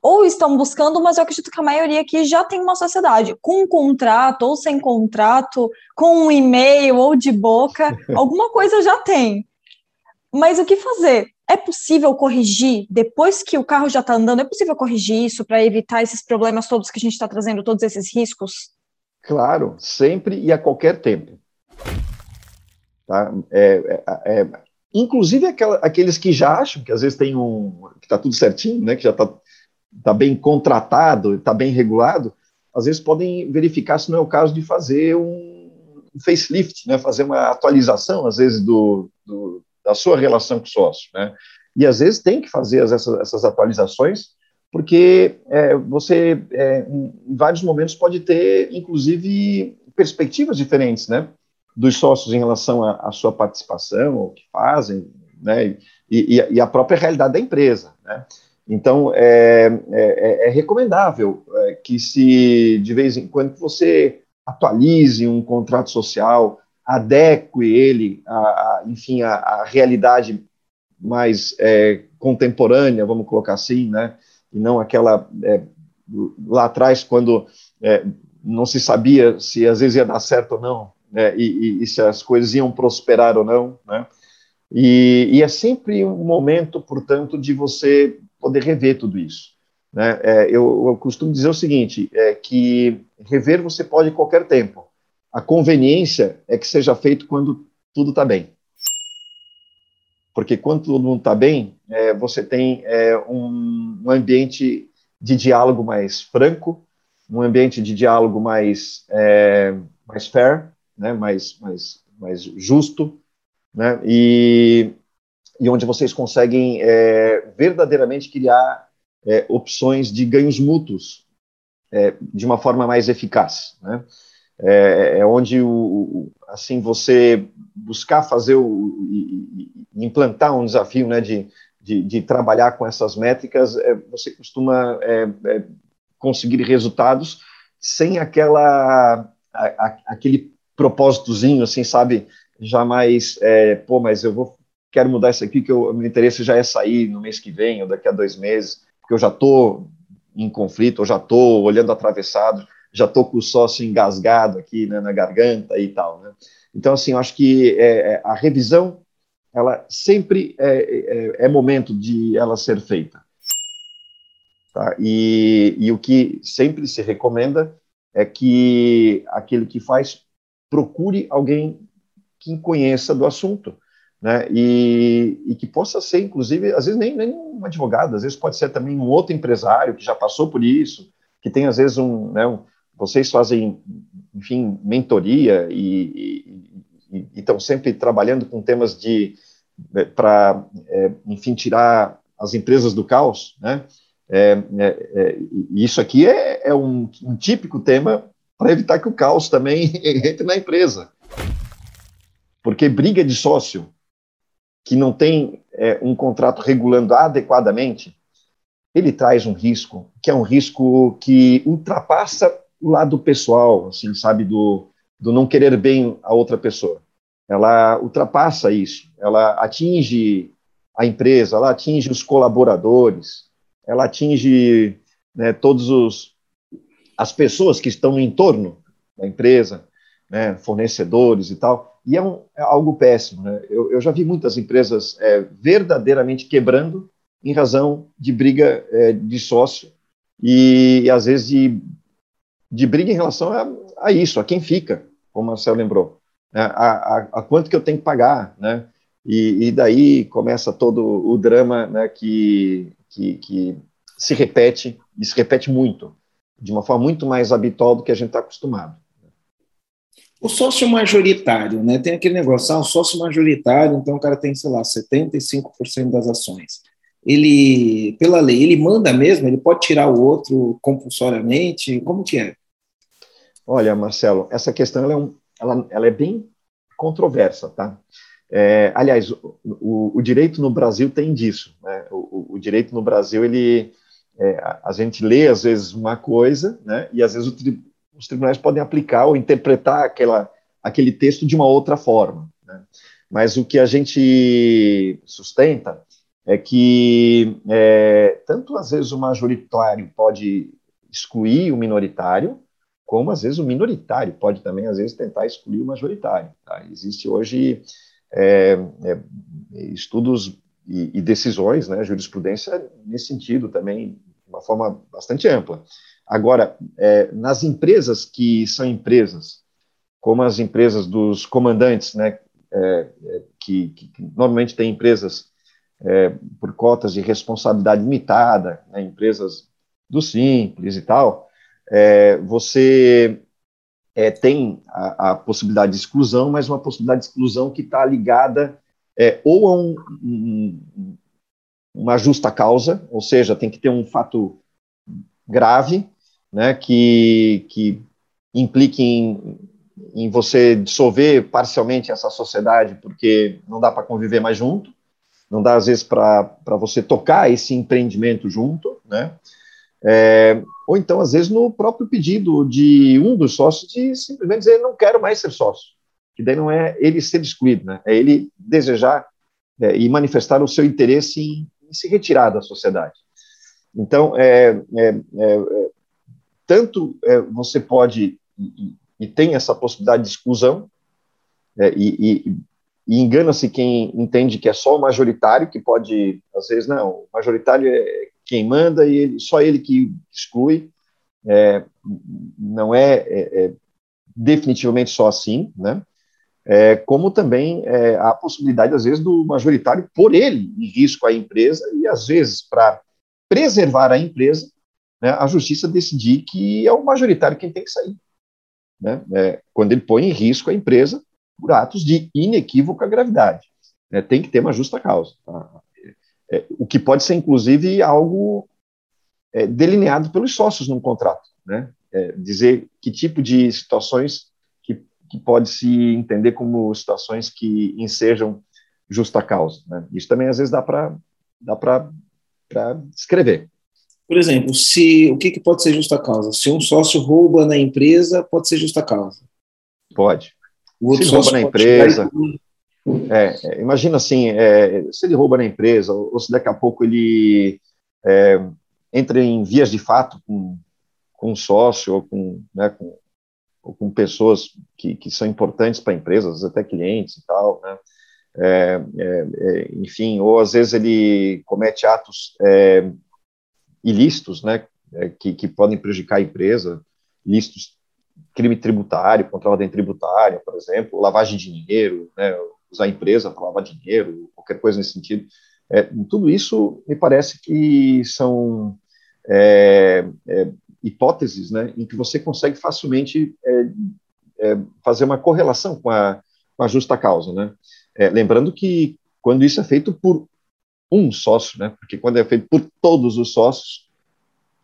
Speaker 1: ou estão buscando, mas eu acredito que a maioria aqui já tem uma sociedade, com um contrato ou sem contrato, com um e-mail ou de boca, alguma coisa já tem. Mas o que fazer? É possível corrigir depois que o carro já está andando? É possível corrigir isso para evitar esses problemas todos que a gente está trazendo, todos esses riscos?
Speaker 3: Claro, sempre e a qualquer tempo. Tá? É, é, é, inclusive aquela, aqueles que já acham que às vezes tem um que está tudo certinho, né, que já está tá bem contratado, está bem regulado, às vezes podem verificar se não é o caso de fazer um facelift, né, fazer uma atualização, às vezes, do, do, da sua relação com o sócio, né? E às vezes tem que fazer essas, essas atualizações, porque é, você, é, em vários momentos, pode ter, inclusive, perspectivas diferentes, né? Dos sócios em relação à sua participação, o que fazem, né? E, e, a própria realidade da empresa, né? Então, é, é, é recomendável é, que se, de vez em quando, você atualize um contrato social, adeque ele, a, a enfim, a, realidade mais é, contemporânea, vamos colocar assim, né? E não aquela é, lá atrás quando é, não se sabia se às vezes ia dar certo ou não, né? E, e, e se as coisas iam prosperar ou não, né? E, e, é sempre um momento, portanto, de você poder rever tudo isso. Né? É, eu, eu, costumo dizer o seguinte, é que rever você pode em qualquer tempo, a conveniência é que seja feito quando tudo está bem. Porque quando todo mundo está bem, é, você tem é, um, um, ambiente de diálogo mais franco, um ambiente de diálogo mais, é, mais fair, né, mais, mais, mais justo, né, e, e onde vocês conseguem é, verdadeiramente criar é, opções de ganhos mútuos é, de uma forma mais eficaz. Né? É, é onde o, assim você buscar fazer o e, e implantar um desafio, né, de, de, de, trabalhar com essas métricas, é, você costuma é, é conseguir resultados sem aquela a, a, aquele propósitozinho, assim, sabe, jamais, é, pô, mas eu vou quero mudar isso aqui que o meu interesse já é sair no mês que vem ou daqui a dois meses, porque eu já estou em conflito, eu já estou olhando atravessado já estou com o sócio engasgado aqui né, na garganta e tal. Né? Então, assim, eu acho que é, é, a revisão, ela sempre é, é, é, momento de ela ser feita. Tá? E, e o que sempre se recomenda é que aquele que faz procure alguém que conheça do assunto, né, e, e, que possa ser, inclusive, às vezes nem, nem um advogado, às vezes pode ser também um outro empresário que já passou por isso, que tem às vezes um, né, um vocês fazem, enfim, mentoria e estão sempre trabalhando com temas de é, para, é, enfim, tirar as empresas do caos, né? É, é, é isso aqui é, é um, um, típico tema para evitar que o caos também entre na empresa. Porque briga de sócio que não tem é, um contrato regulando adequadamente, ele traz um risco, que é um risco que ultrapassa o lado pessoal, assim, sabe, do, do não querer bem a outra pessoa. Ela ultrapassa isso, ela atinge a empresa, ela atinge os colaboradores, ela atinge né, todos os as pessoas que estão no entorno da empresa, né, fornecedores e tal, e é, um, é algo péssimo. Né? Eu, eu, já vi muitas empresas é, verdadeiramente quebrando em razão de briga é, de sócio e, e, às vezes de de briga em relação a, a isso, a quem fica, como o Marcelo lembrou, né, a, a, a, quanto que eu tenho que pagar, né? E, e daí começa todo o drama né, que, que, que, se repete, e se repete muito, de uma forma muito mais habitual do que a gente está acostumado.
Speaker 4: O sócio majoritário, né? Tem aquele negócio, ah, o sócio majoritário, então o cara tem, sei lá, 75% das ações ele, pela lei, ele manda mesmo? Ele pode tirar o outro compulsoriamente? Como que é?
Speaker 3: Olha, Marcelo, essa questão ela é, um, ela, ela é bem controversa, tá? É, aliás, o, o, o, direito no Brasil tem disso. Né? O, o, direito no Brasil, ele, é, a, gente lê às vezes uma coisa, né? E às vezes tri, os tribunais podem aplicar ou interpretar aquela, aquele texto de uma outra forma. Né? Mas o que a gente sustenta é que é, tanto às vezes o majoritário pode excluir o minoritário, como às vezes o minoritário pode também às vezes tentar excluir o majoritário. Tá? Existe hoje é, é, estudos e, e, decisões, né, jurisprudência nesse sentido também, de uma forma bastante ampla. Agora, é, nas empresas que são empresas, como as empresas dos comandantes, né, é, é, que, que, que normalmente têm empresas é, por cotas de responsabilidade limitada, né, empresas do Simples e tal, é, você é, tem a, a, possibilidade de exclusão, mas uma possibilidade de exclusão que está ligada é, ou a um, um, uma justa causa, ou seja, tem que ter um fato grave, né, que, que implique em, em você dissolver parcialmente essa sociedade porque não dá para conviver mais junto, não dá às vezes para você tocar esse empreendimento junto, né? É, ou então, às vezes, no próprio pedido de um dos sócios de simplesmente dizer não quero mais ser sócio, que daí não é ele ser excluído, né? É ele desejar é, e manifestar o seu interesse em, em, se retirar da sociedade. Então, é, é, é tanto é, você pode e, e, tem essa possibilidade de exclusão e, e e engana-se quem entende que é só o majoritário que pode, às vezes, não, o majoritário é quem manda e ele, só ele que exclui, é, não é, é, é, definitivamente só assim, né? É, como também é, a possibilidade, às vezes, do majoritário pôr ele em risco a empresa e, às vezes, para preservar a empresa, né, a justiça decidir que é o majoritário quem tem que sair. Né? É, quando ele põe em risco a empresa por atos de inequívoca gravidade. Né? Tem que ter uma justa causa. Tá? É, o que pode ser, inclusive, algo é, delineado pelos sócios num contrato. Né? É, dizer que tipo de situações que, que pode se entender como situações que ensejam justa causa. Né? Isso também, às vezes, dá para dá escrever.
Speaker 4: Por exemplo, se o que, que pode ser justa causa? Se um sócio rouba na empresa, pode ser justa causa?
Speaker 3: Pode. O outro se rouba na empresa. É, é, imagina assim, é, se ele rouba na empresa, ou, se daqui a pouco ele é, entra em vias de fato com, com um sócio ou com, né, com, ou com pessoas que, que são importantes para empresas, até clientes e tal, né? É, é, é, enfim, ou às vezes ele comete atos ilícitos, né, que, que podem prejudicar a empresa, ilícitos crime tributário, contra a ordem tributária, por exemplo, lavagem de dinheiro, né, usar a empresa para lavar dinheiro, qualquer coisa nesse sentido. É, tudo isso me parece que são é, é, hipóteses né, em que você consegue facilmente é, é, fazer uma correlação com a, com a justa causa. Né? É, lembrando que quando isso é feito por um sócio, né? porque quando é feito por todos os sócios,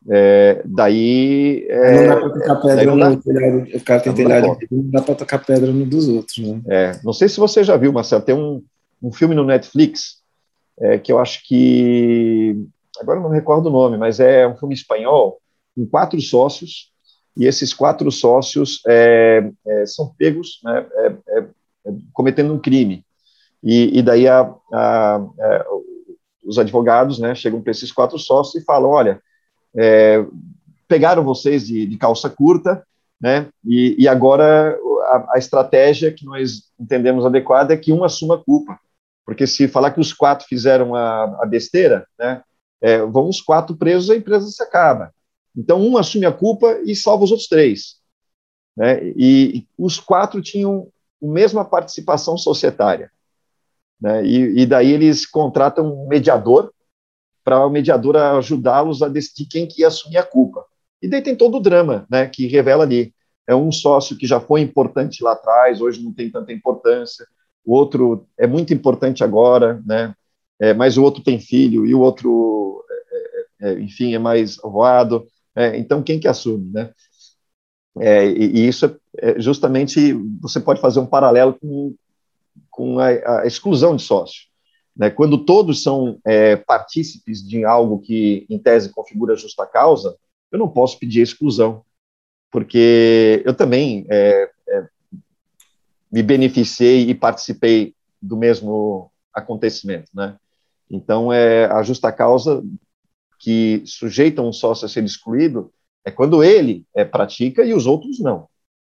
Speaker 3: é, daí. É,
Speaker 4: não dá para tocar pedra no telhado, o cara tem telhado, não dá para tocar pedra no dos outros. Né?
Speaker 3: É, não sei se você já viu, Marcelo, tem um, um filme no Netflix é, que eu acho que. Agora não me recordo o nome, mas é um filme espanhol, com quatro sócios, e esses quatro sócios é, é, são pegos né, cometendo um crime. E, e daí a, a, a, os advogados né, chegam para esses quatro sócios e falam: olha é, pegaram vocês de, de, calça curta, né? E, e agora a, a, estratégia que nós entendemos adequada é que um assuma a culpa, porque se falar que os quatro fizeram a, a besteira, né? É, vão os quatro presos, a empresa se acaba. Então um assume a culpa e salva os outros três, né? E, e os quatro tinham a mesma participação societária, né? E, e daí eles contratam um mediador para o mediador ajudá-los a decidir quem que ia assumir a culpa. E daí tem todo o drama, né, que revela ali. É um sócio que já foi importante lá atrás, hoje não tem tanta importância. O outro é muito importante agora, né? É, mas o outro tem filho e o outro, é, é, é enfim, é mais voado. É, então, quem que assume, né? É, e, e, isso é justamente você pode fazer um paralelo com, com a, a exclusão de sócio. Né? Quando todos são é, partícipes de algo que, em tese, configura justa causa, eu não posso pedir exclusão, porque eu também é, é, me beneficiei e participei do mesmo acontecimento. Né? Então, é, a justa causa que sujeita um sócio a ser excluído é quando ele é, pratica e os outros não.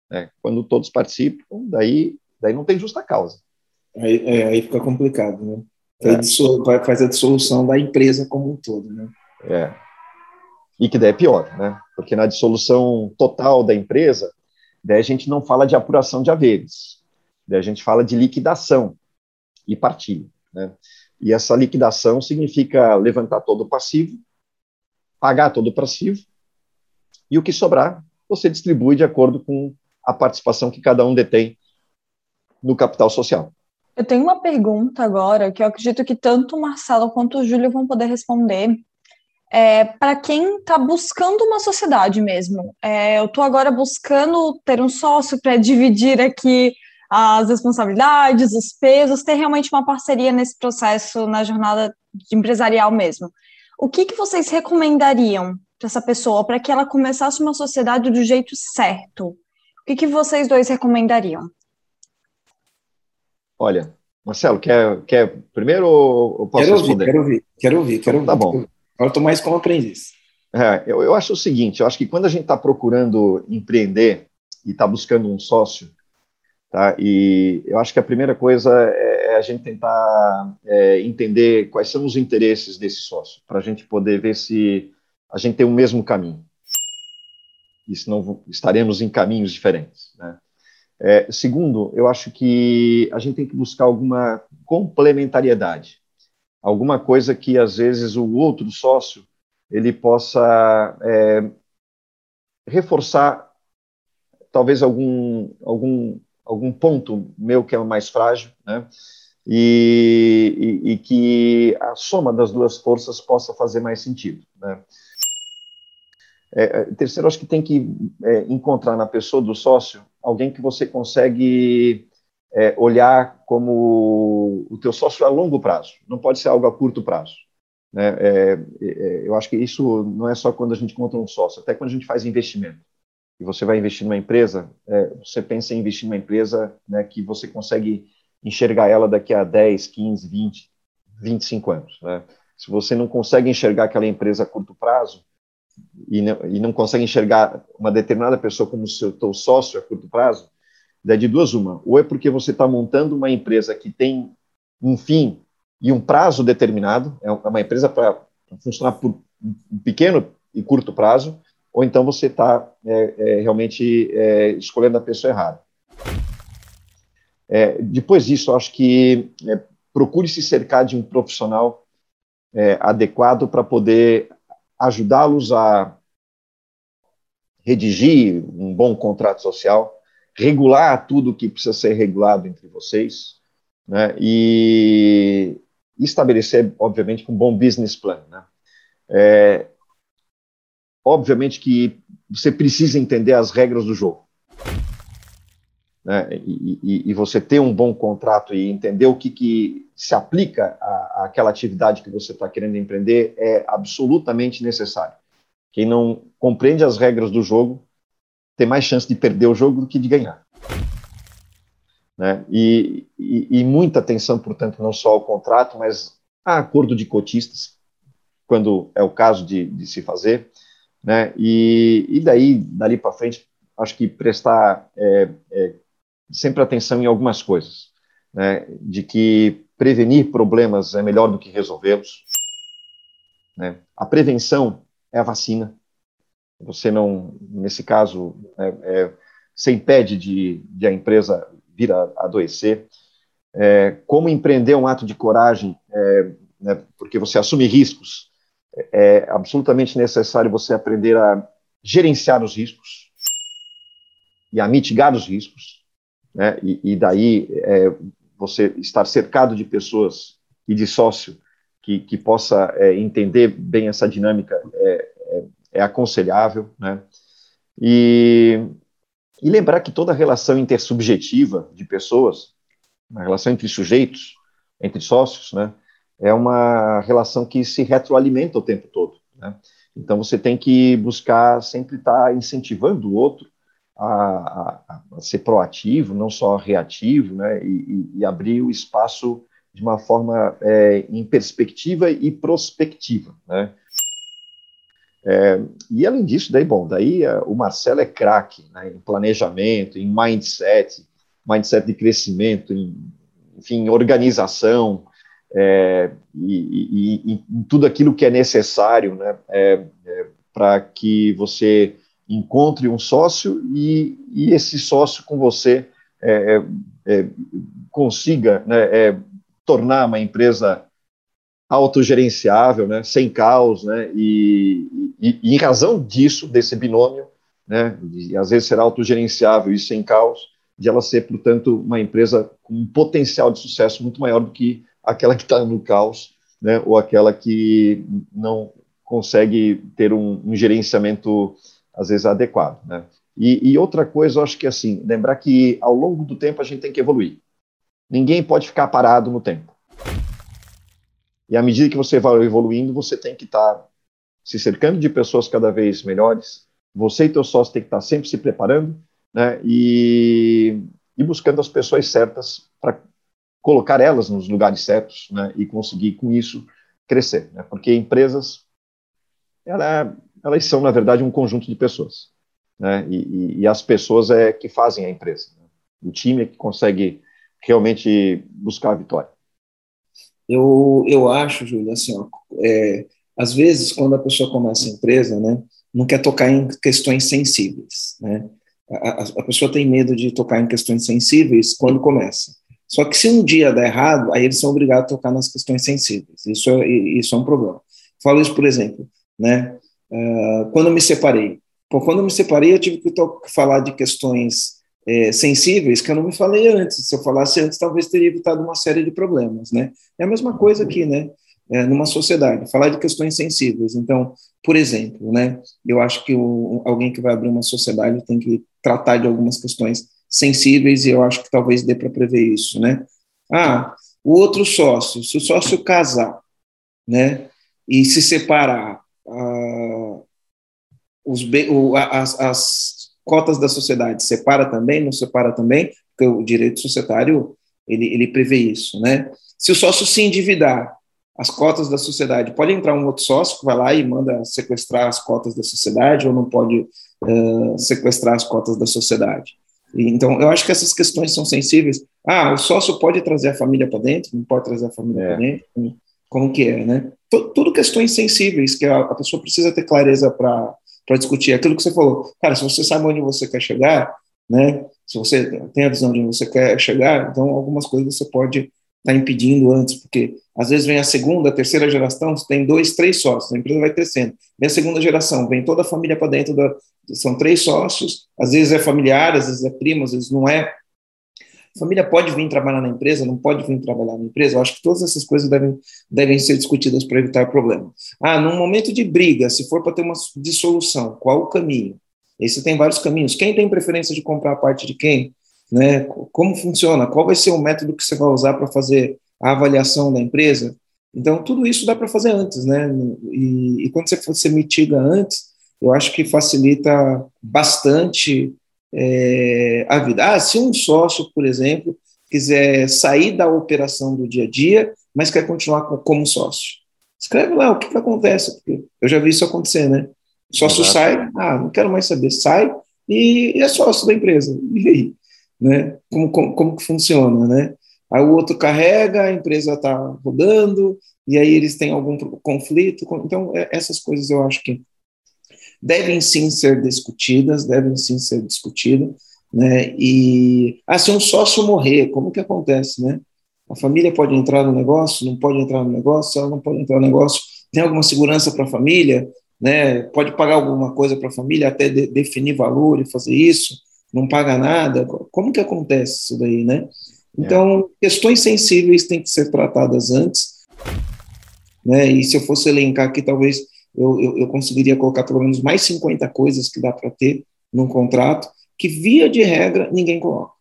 Speaker 3: Né? Quando todos participam, daí, daí não tem justa causa.
Speaker 4: Aí, é, aí fica complicado, né? É. Faz a dissolução da empresa como um todo, né?
Speaker 3: É. E que daí é pior, né? Porque na dissolução total da empresa, daí a gente não fala de apuração de haveres, daí a gente fala de liquidação e partilha, né? E essa liquidação significa levantar todo o passivo, pagar todo o passivo, e o que sobrar, você distribui de acordo com a participação que cada um detém no capital social.
Speaker 1: Eu tenho uma pergunta agora que eu acredito que tanto o Marcelo quanto o Júlio vão poder responder. É, para quem está buscando uma sociedade mesmo, é, eu estou agora buscando ter um sócio para dividir aqui as responsabilidades, os pesos, ter realmente uma parceria nesse processo, na jornada empresarial mesmo. O que, que vocês recomendariam para essa pessoa, para que ela começasse uma sociedade do jeito certo? O que, que vocês dois recomendariam?
Speaker 3: Olha, Marcelo, quer, quer primeiro ou posso
Speaker 4: quero
Speaker 3: responder?
Speaker 4: Ouvir, quero ouvir, quero ouvir, quero
Speaker 3: então,
Speaker 4: ouvir.
Speaker 3: Tá bom.
Speaker 4: Agora estou mais como aprendiz.
Speaker 3: É, eu, eu acho o seguinte, eu acho que quando a gente está procurando empreender e está buscando um sócio, tá? E eu acho que a primeira coisa é, é a gente tentar é, entender quais são os interesses desse sócio, para a gente poder ver se a gente tem o mesmo caminho. E senão estaremos em caminhos diferentes, né? É, segundo, eu acho que a gente tem que buscar alguma complementariedade, alguma coisa que às vezes o outro sócio ele possa é, reforçar talvez algum algum algum ponto meu que é mais frágil, né? E, e, e, que a soma das duas forças possa fazer mais sentido. Né? É, é terceiro, acho que tem que é, encontrar na pessoa do sócio alguém que você consegue é, olhar como o teu sócio a longo prazo, não pode ser algo a curto prazo. Né? É, é, eu acho que isso não é só quando a gente encontra um sócio, até quando a gente faz investimento. E você vai investir numa empresa, é, você pensa em investir numa empresa né, que você consegue enxergar ela daqui a 10, 15, 20, 25 anos. Né? Se você não consegue enxergar aquela empresa a curto prazo, e não, e não consegue enxergar uma determinada pessoa como seu teu sócio a curto prazo, é de duas uma. Ou é porque você está montando uma empresa que tem um fim e um prazo determinado, é uma empresa para funcionar por um pequeno e curto prazo, ou então você está é, é, realmente é, escolhendo a pessoa errada. É, depois disso, acho que é, procure se cercar de um profissional é, adequado para poder ajudá-los a redigir um bom contrato social, regular tudo o que precisa ser regulado entre vocês, né, e estabelecer, obviamente, um bom business plan. Né. É, obviamente que você precisa entender as regras do jogo. Né, e, e, e, você ter um bom contrato e entender o que, que se aplica à, àquela atividade que você está querendo empreender é absolutamente necessário. Quem não compreende as regras do jogo tem mais chance de perder o jogo do que de ganhar. Né? E, e, e, muita atenção, portanto, não só ao contrato, mas a acordo de cotistas, quando é o caso de, de se fazer, né? E, e daí, dali para frente, acho que prestar é, é, sempre atenção em algumas coisas, né? De que prevenir problemas é melhor do que resolvê-los. Né? A prevenção é a vacina. Você não, nesse caso, é, é, você impede de, de a empresa vir a adoecer. É, como empreender um ato de coragem, é, né, porque você assume riscos, é absolutamente necessário você aprender a gerenciar os riscos e a mitigar os riscos, né, e, e daí é, você estar cercado de pessoas e de sócio que, que possa é, entender bem essa dinâmica é, é, é aconselhável, né, e e lembrar que toda relação intersubjetiva de pessoas, uma relação entre sujeitos, entre sócios, né, é uma relação que se retroalimenta o tempo todo. Né? Então você tem que buscar sempre estar incentivando o outro a, a, ser proativo, não só reativo, né, e, e abrir o espaço de uma forma é, em perspectiva e prospectiva, né? É, e além disso, daí, bom, daí é, o Marcelo é craque né, em planejamento, em mindset, mindset de crescimento, em, enfim, organização, é, e, e, e, tudo aquilo que é necessário né, é, é para que você encontre um sócio e, e esse sócio com você é, consiga né, tornar uma empresa autogerenciável, né, sem caos, né, e, e, e, em razão disso, desse binômio, né, de, às vezes ser autogerenciável e sem caos, de ela ser, portanto, uma empresa com um potencial de sucesso muito maior do que aquela que está no caos, né, ou aquela que não consegue ter um, um gerenciamento, às vezes, adequado. Né. E, e outra coisa, eu acho que, assim, lembrar que ao longo do tempo a gente tem que evoluir. Ninguém pode ficar parado no tempo. E à medida que você vai evoluindo, você tem que estar se cercando de pessoas cada vez melhores. Você e teu sócio tem que estar sempre se preparando, né? E, e buscando as pessoas certas para colocar elas nos lugares certos, né? E conseguir com isso crescer, né? Porque empresas, ela, elas são na verdade um conjunto de pessoas, né? E, e, e as pessoas é que fazem a empresa. Né? O time é que consegue realmente buscar a vitória.
Speaker 4: Eu, eu acho, Júlio, assim, ó, é, às vezes, quando a pessoa começa a empresa, né, não quer tocar em questões sensíveis, né? A, a, pessoa tem medo de tocar em questões sensíveis quando começa. Só que se um dia der errado, aí eles são obrigados a tocar nas questões sensíveis. Isso é, isso é um problema. Falo isso, por exemplo, né? Uh, quando me separei. Pô, quando me separei, eu tive que falar de questões é, sensíveis que eu não me falei antes. Se eu falasse antes, talvez teria evitado uma série de problemas, né? É a mesma coisa aqui, né? É, numa sociedade, falar de questões sensíveis. Então, por exemplo, né? Eu acho que o, alguém que vai abrir uma sociedade tem que tratar de algumas questões sensíveis e eu acho que talvez dê para prever isso, né? Ah, o outro sócio, se o sócio casar, né? E se separar, ah, os, o, as, as cotas da sociedade separa também, não separa também, porque o direito societário ele, ele prevê isso, né? Se o sócio se endividar, as cotas da sociedade, pode entrar um outro sócio que vai lá e manda sequestrar as cotas da sociedade ou não pode uh, sequestrar as cotas da sociedade. Então, eu acho que essas questões são sensíveis. Ah, o sócio pode trazer a família para dentro, não pode trazer a família é. para dentro, como, que é, né? Tudo, questões sensíveis que a, a pessoa precisa ter clareza para para discutir aquilo que você falou. Cara, se você sabe onde você quer chegar, né, Se você tem a visão de onde você quer chegar, então algumas coisas você pode estar tá impedindo antes, porque às vezes vem a segunda, a terceira geração, você tem dois, três sócios, a empresa vai crescendo. Vem a segunda geração, vem toda a família para dentro da. São três sócios, às vezes é familiar, às vezes é primo, às vezes não é. Família pode vir trabalhar na empresa, não pode vir trabalhar na empresa. Eu acho que todas essas coisas devem, devem ser discutidas para evitar problema. Ah, num momento de briga, se for para ter uma dissolução, qual o caminho? Você tem vários caminhos. Quem tem preferência de comprar a parte de quem? Né? Como funciona? Qual vai ser o método que você vai usar para fazer a avaliação da empresa? Então, tudo isso dá para fazer antes, né? E, e quando você, você mitiga antes, eu acho que facilita bastante é, a vida. Ah, se um sócio, por exemplo, quiser sair da operação do dia a dia, mas quer continuar com, como sócio, escreve lá o que, que acontece, porque eu já vi isso acontecer, né? O sócio Exato. sai, ah, não quero mais saber, sai e, e é sócio da empresa. E aí? Né? Como, como, como que funciona, né? Aí o outro carrega, a empresa está rodando, e aí eles têm algum conflito. Então, é, essas coisas eu acho que devem sim ser discutidas, devem sim ser discutidas, né? E ah, se um sócio morrer, como que acontece, né? A família pode entrar no negócio, não pode entrar no negócio, ela não pode entrar no negócio, tem alguma segurança para a família, né? Pode pagar alguma coisa para a família, até de, definir valor e fazer isso, não paga nada. Como que acontece isso daí, né? Então, é. questões sensíveis têm que ser tratadas antes, né? E se eu fosse elencar aqui, talvez eu, eu, eu conseguiria colocar pelo menos mais 50 coisas que dá para ter num contrato, que via de regra ninguém coloca.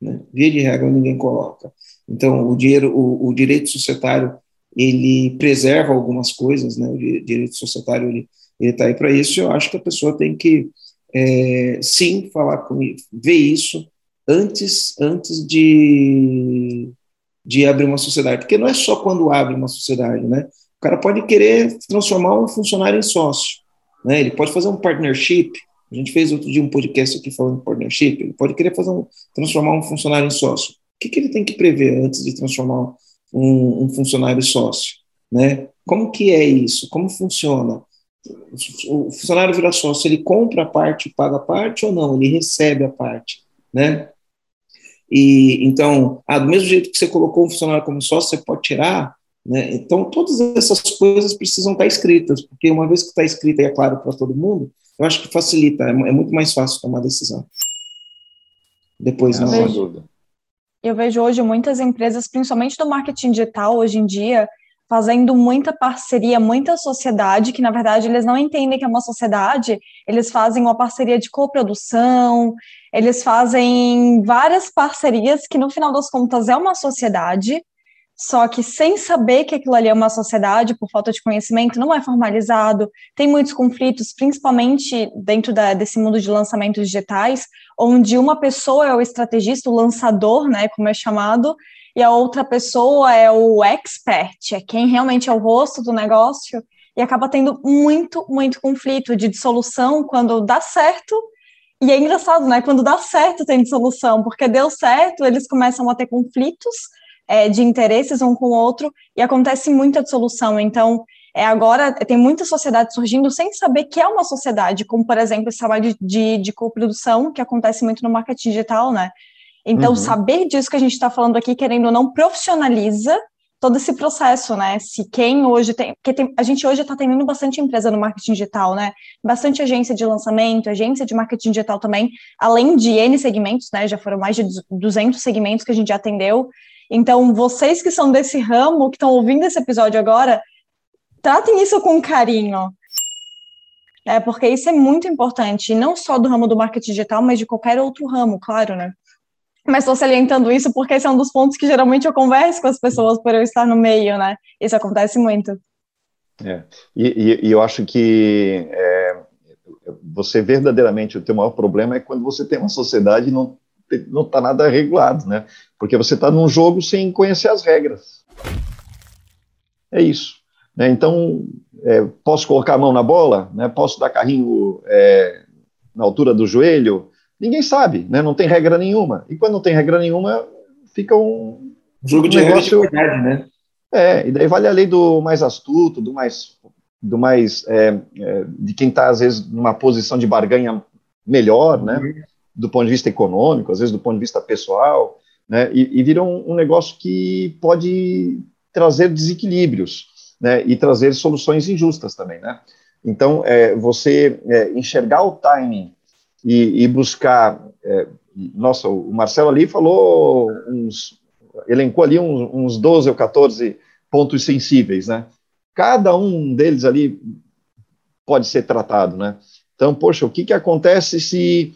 Speaker 4: Né? Via de regra ninguém coloca. Então, o, dinheiro, o, o direito societário, ele preserva algumas coisas, né? o direito societário, ele está aí para isso, eu acho que a pessoa tem que, é, sim, falar com ver isso antes, antes de, de abrir uma sociedade, porque não é só quando abre uma sociedade, né? O cara pode querer transformar um funcionário em sócio, né? Ele pode fazer um partnership. A gente fez outro dia um podcast aqui falando de partnership. Ele pode querer fazer um, transformar um funcionário em sócio. O que, que ele tem que prever antes de transformar um, um funcionário em sócio, né? Como que é isso? Como funciona? O funcionário vira sócio, ele compra a parte, paga a parte ou não? Ele recebe a parte, né? E então, ah, do mesmo jeito que você colocou um funcionário como sócio, você pode tirar né? Então, todas essas coisas precisam estar escritas, porque uma vez que está escrita e é claro para todo mundo, eu acho que facilita, é, é muito mais fácil tomar decisão. Depois,
Speaker 1: não.
Speaker 4: Eu
Speaker 1: vejo, eu vejo hoje muitas empresas, principalmente do marketing digital, hoje em dia, fazendo muita parceria, muita sociedade, que na verdade eles não entendem que é uma sociedade, eles fazem uma parceria de coprodução, eles fazem várias parcerias que no final das contas é uma sociedade, só que sem saber que aquilo ali é uma sociedade, por falta de conhecimento, não é formalizado, tem muitos conflitos, principalmente dentro da, desse mundo de lançamentos digitais, onde uma pessoa é o estrategista, o lançador, né, como é chamado, e a outra pessoa é o expert, é quem realmente é o rosto do negócio, e acaba tendo muito, muito conflito de dissolução quando dá certo, e é engraçado, né, quando dá certo tem dissolução, porque deu certo, eles começam a ter conflitos, é, de interesses um com o outro e acontece muita dissolução. Então, é, agora tem muita sociedade surgindo sem saber que é uma sociedade, como, por exemplo, esse trabalho de, de, de coprodução, que acontece muito no marketing digital, né? Então, uhum. saber disso que a gente está falando aqui, querendo ou não, profissionaliza todo esse processo, né? Se quem hoje tem, porque tem, a gente hoje está tendo bastante empresa no marketing digital, né? Bastante agência de lançamento, agência de marketing digital também, além de N segmentos, né? Já foram mais de 200 segmentos que a gente já atendeu. Então, vocês que são desse ramo, que estão ouvindo esse episódio agora, tratem isso com carinho. É, porque isso é muito importante, não só do ramo do marketing digital, mas de qualquer outro ramo, claro, né? Mas estou salientando isso porque esse é um dos pontos que geralmente eu converso com as pessoas por eu estar no meio, né? Isso acontece muito.
Speaker 3: É. E, e, eu acho que é, você verdadeiramente o teu maior problema é quando você tem uma sociedade e não não está nada regulado, né? Porque você está num jogo sem conhecer as regras. É isso. Né? Então, é, posso colocar a mão na bola? Né? Posso dar carrinho é, na altura do joelho? Ninguém sabe, né? não tem regra nenhuma. E quando não tem regra nenhuma, fica um.
Speaker 4: Jogo um de negócio, de verdade, né?
Speaker 3: É, e daí vale a lei do mais astuto, do mais. Do mais é, é de quem está, às vezes, numa posição de barganha melhor, né? Uhum do ponto de vista econômico, às vezes do ponto de vista pessoal, né, e, e vira um, um negócio que pode trazer desequilíbrios, né, e trazer soluções injustas também, né. Então, é, você é, enxergar o timing e, e buscar, é, nossa, o Marcelo ali falou uns, elencou ali uns, uns 12 ou 14 pontos sensíveis, né, cada um deles ali pode ser tratado, né, então, poxa, o que que acontece se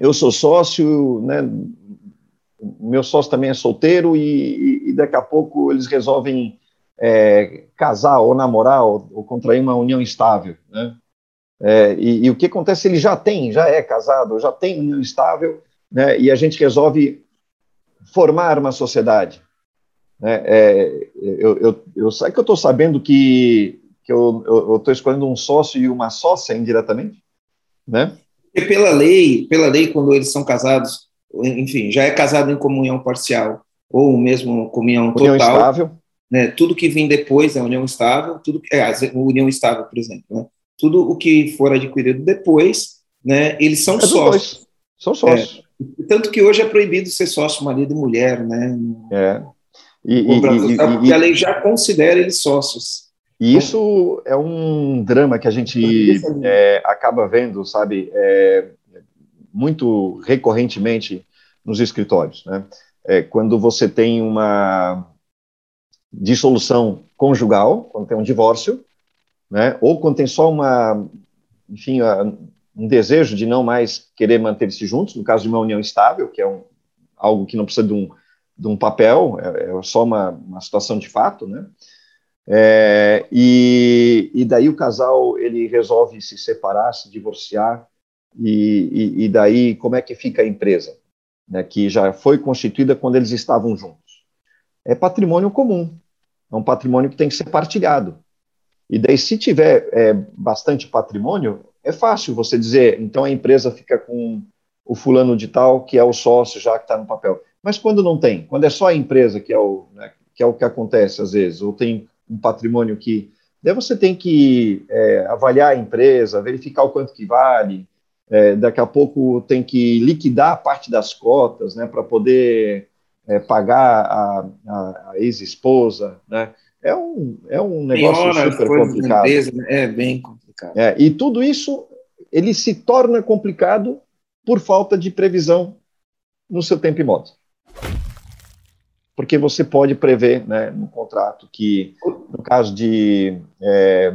Speaker 3: eu sou sócio, né, meu sócio também é solteiro e, e daqui a pouco eles resolvem é, casar ou namorar ou, ou, contrair uma união estável, né? É, e, e, o que acontece? Ele já tem, já é casado, já tem união estável, né? E a gente resolve formar uma sociedade. Né? É, eu, eu, eu sei que eu estou sabendo que, que eu estou escolhendo um sócio e uma sócia indiretamente, né?
Speaker 4: E pela lei, pela lei, quando eles são casados, enfim, já é casado em comunhão parcial ou mesmo comunhão total. União estável. Né, tudo que vem depois é união estável, tudo que, é, união estável, por exemplo, né, tudo o que for adquirido depois, né, eles são é sócios. Dois.
Speaker 3: São sócios.
Speaker 4: É, tanto que hoje é proibido ser sócio marido e mulher, né?
Speaker 3: É.
Speaker 4: E, e, e, porque a lei já considera eles sócios.
Speaker 3: E isso é um drama que a gente é, acaba vendo, sabe, é, muito recorrentemente nos escritórios. Né? É, quando você tem uma dissolução conjugal, quando tem um divórcio, né? ou quando tem só uma, enfim, um desejo de não mais querer manter-se juntos, no caso de uma união estável, que é um, algo que não precisa de um, de um papel, é, é só uma, uma situação de fato, né? É, e, e, daí o casal ele resolve se separar, se divorciar, e, e, e, daí como é que fica a empresa, né, que já foi constituída quando eles estavam juntos? É patrimônio comum, é um patrimônio que tem que ser partilhado. E daí, se tiver é, bastante patrimônio, é fácil você dizer, então a empresa fica com o fulano de tal, que é o sócio já que está no papel. Mas quando não tem, quando é só a empresa que é o, né, que é o que acontece às vezes, ou tem um patrimônio que. Daí você tem que é, avaliar a empresa, verificar o quanto que vale, é, daqui a pouco tem que liquidar parte das cotas, né, para poder é, pagar a, a, a ex-esposa, né? É um, é um negócio super complicado. Empresa,
Speaker 4: né? É bem complicado.
Speaker 3: É, e tudo isso ele se torna complicado por falta de previsão no seu tempo e modo. Porque você pode prever né, no contrato que, no caso de é,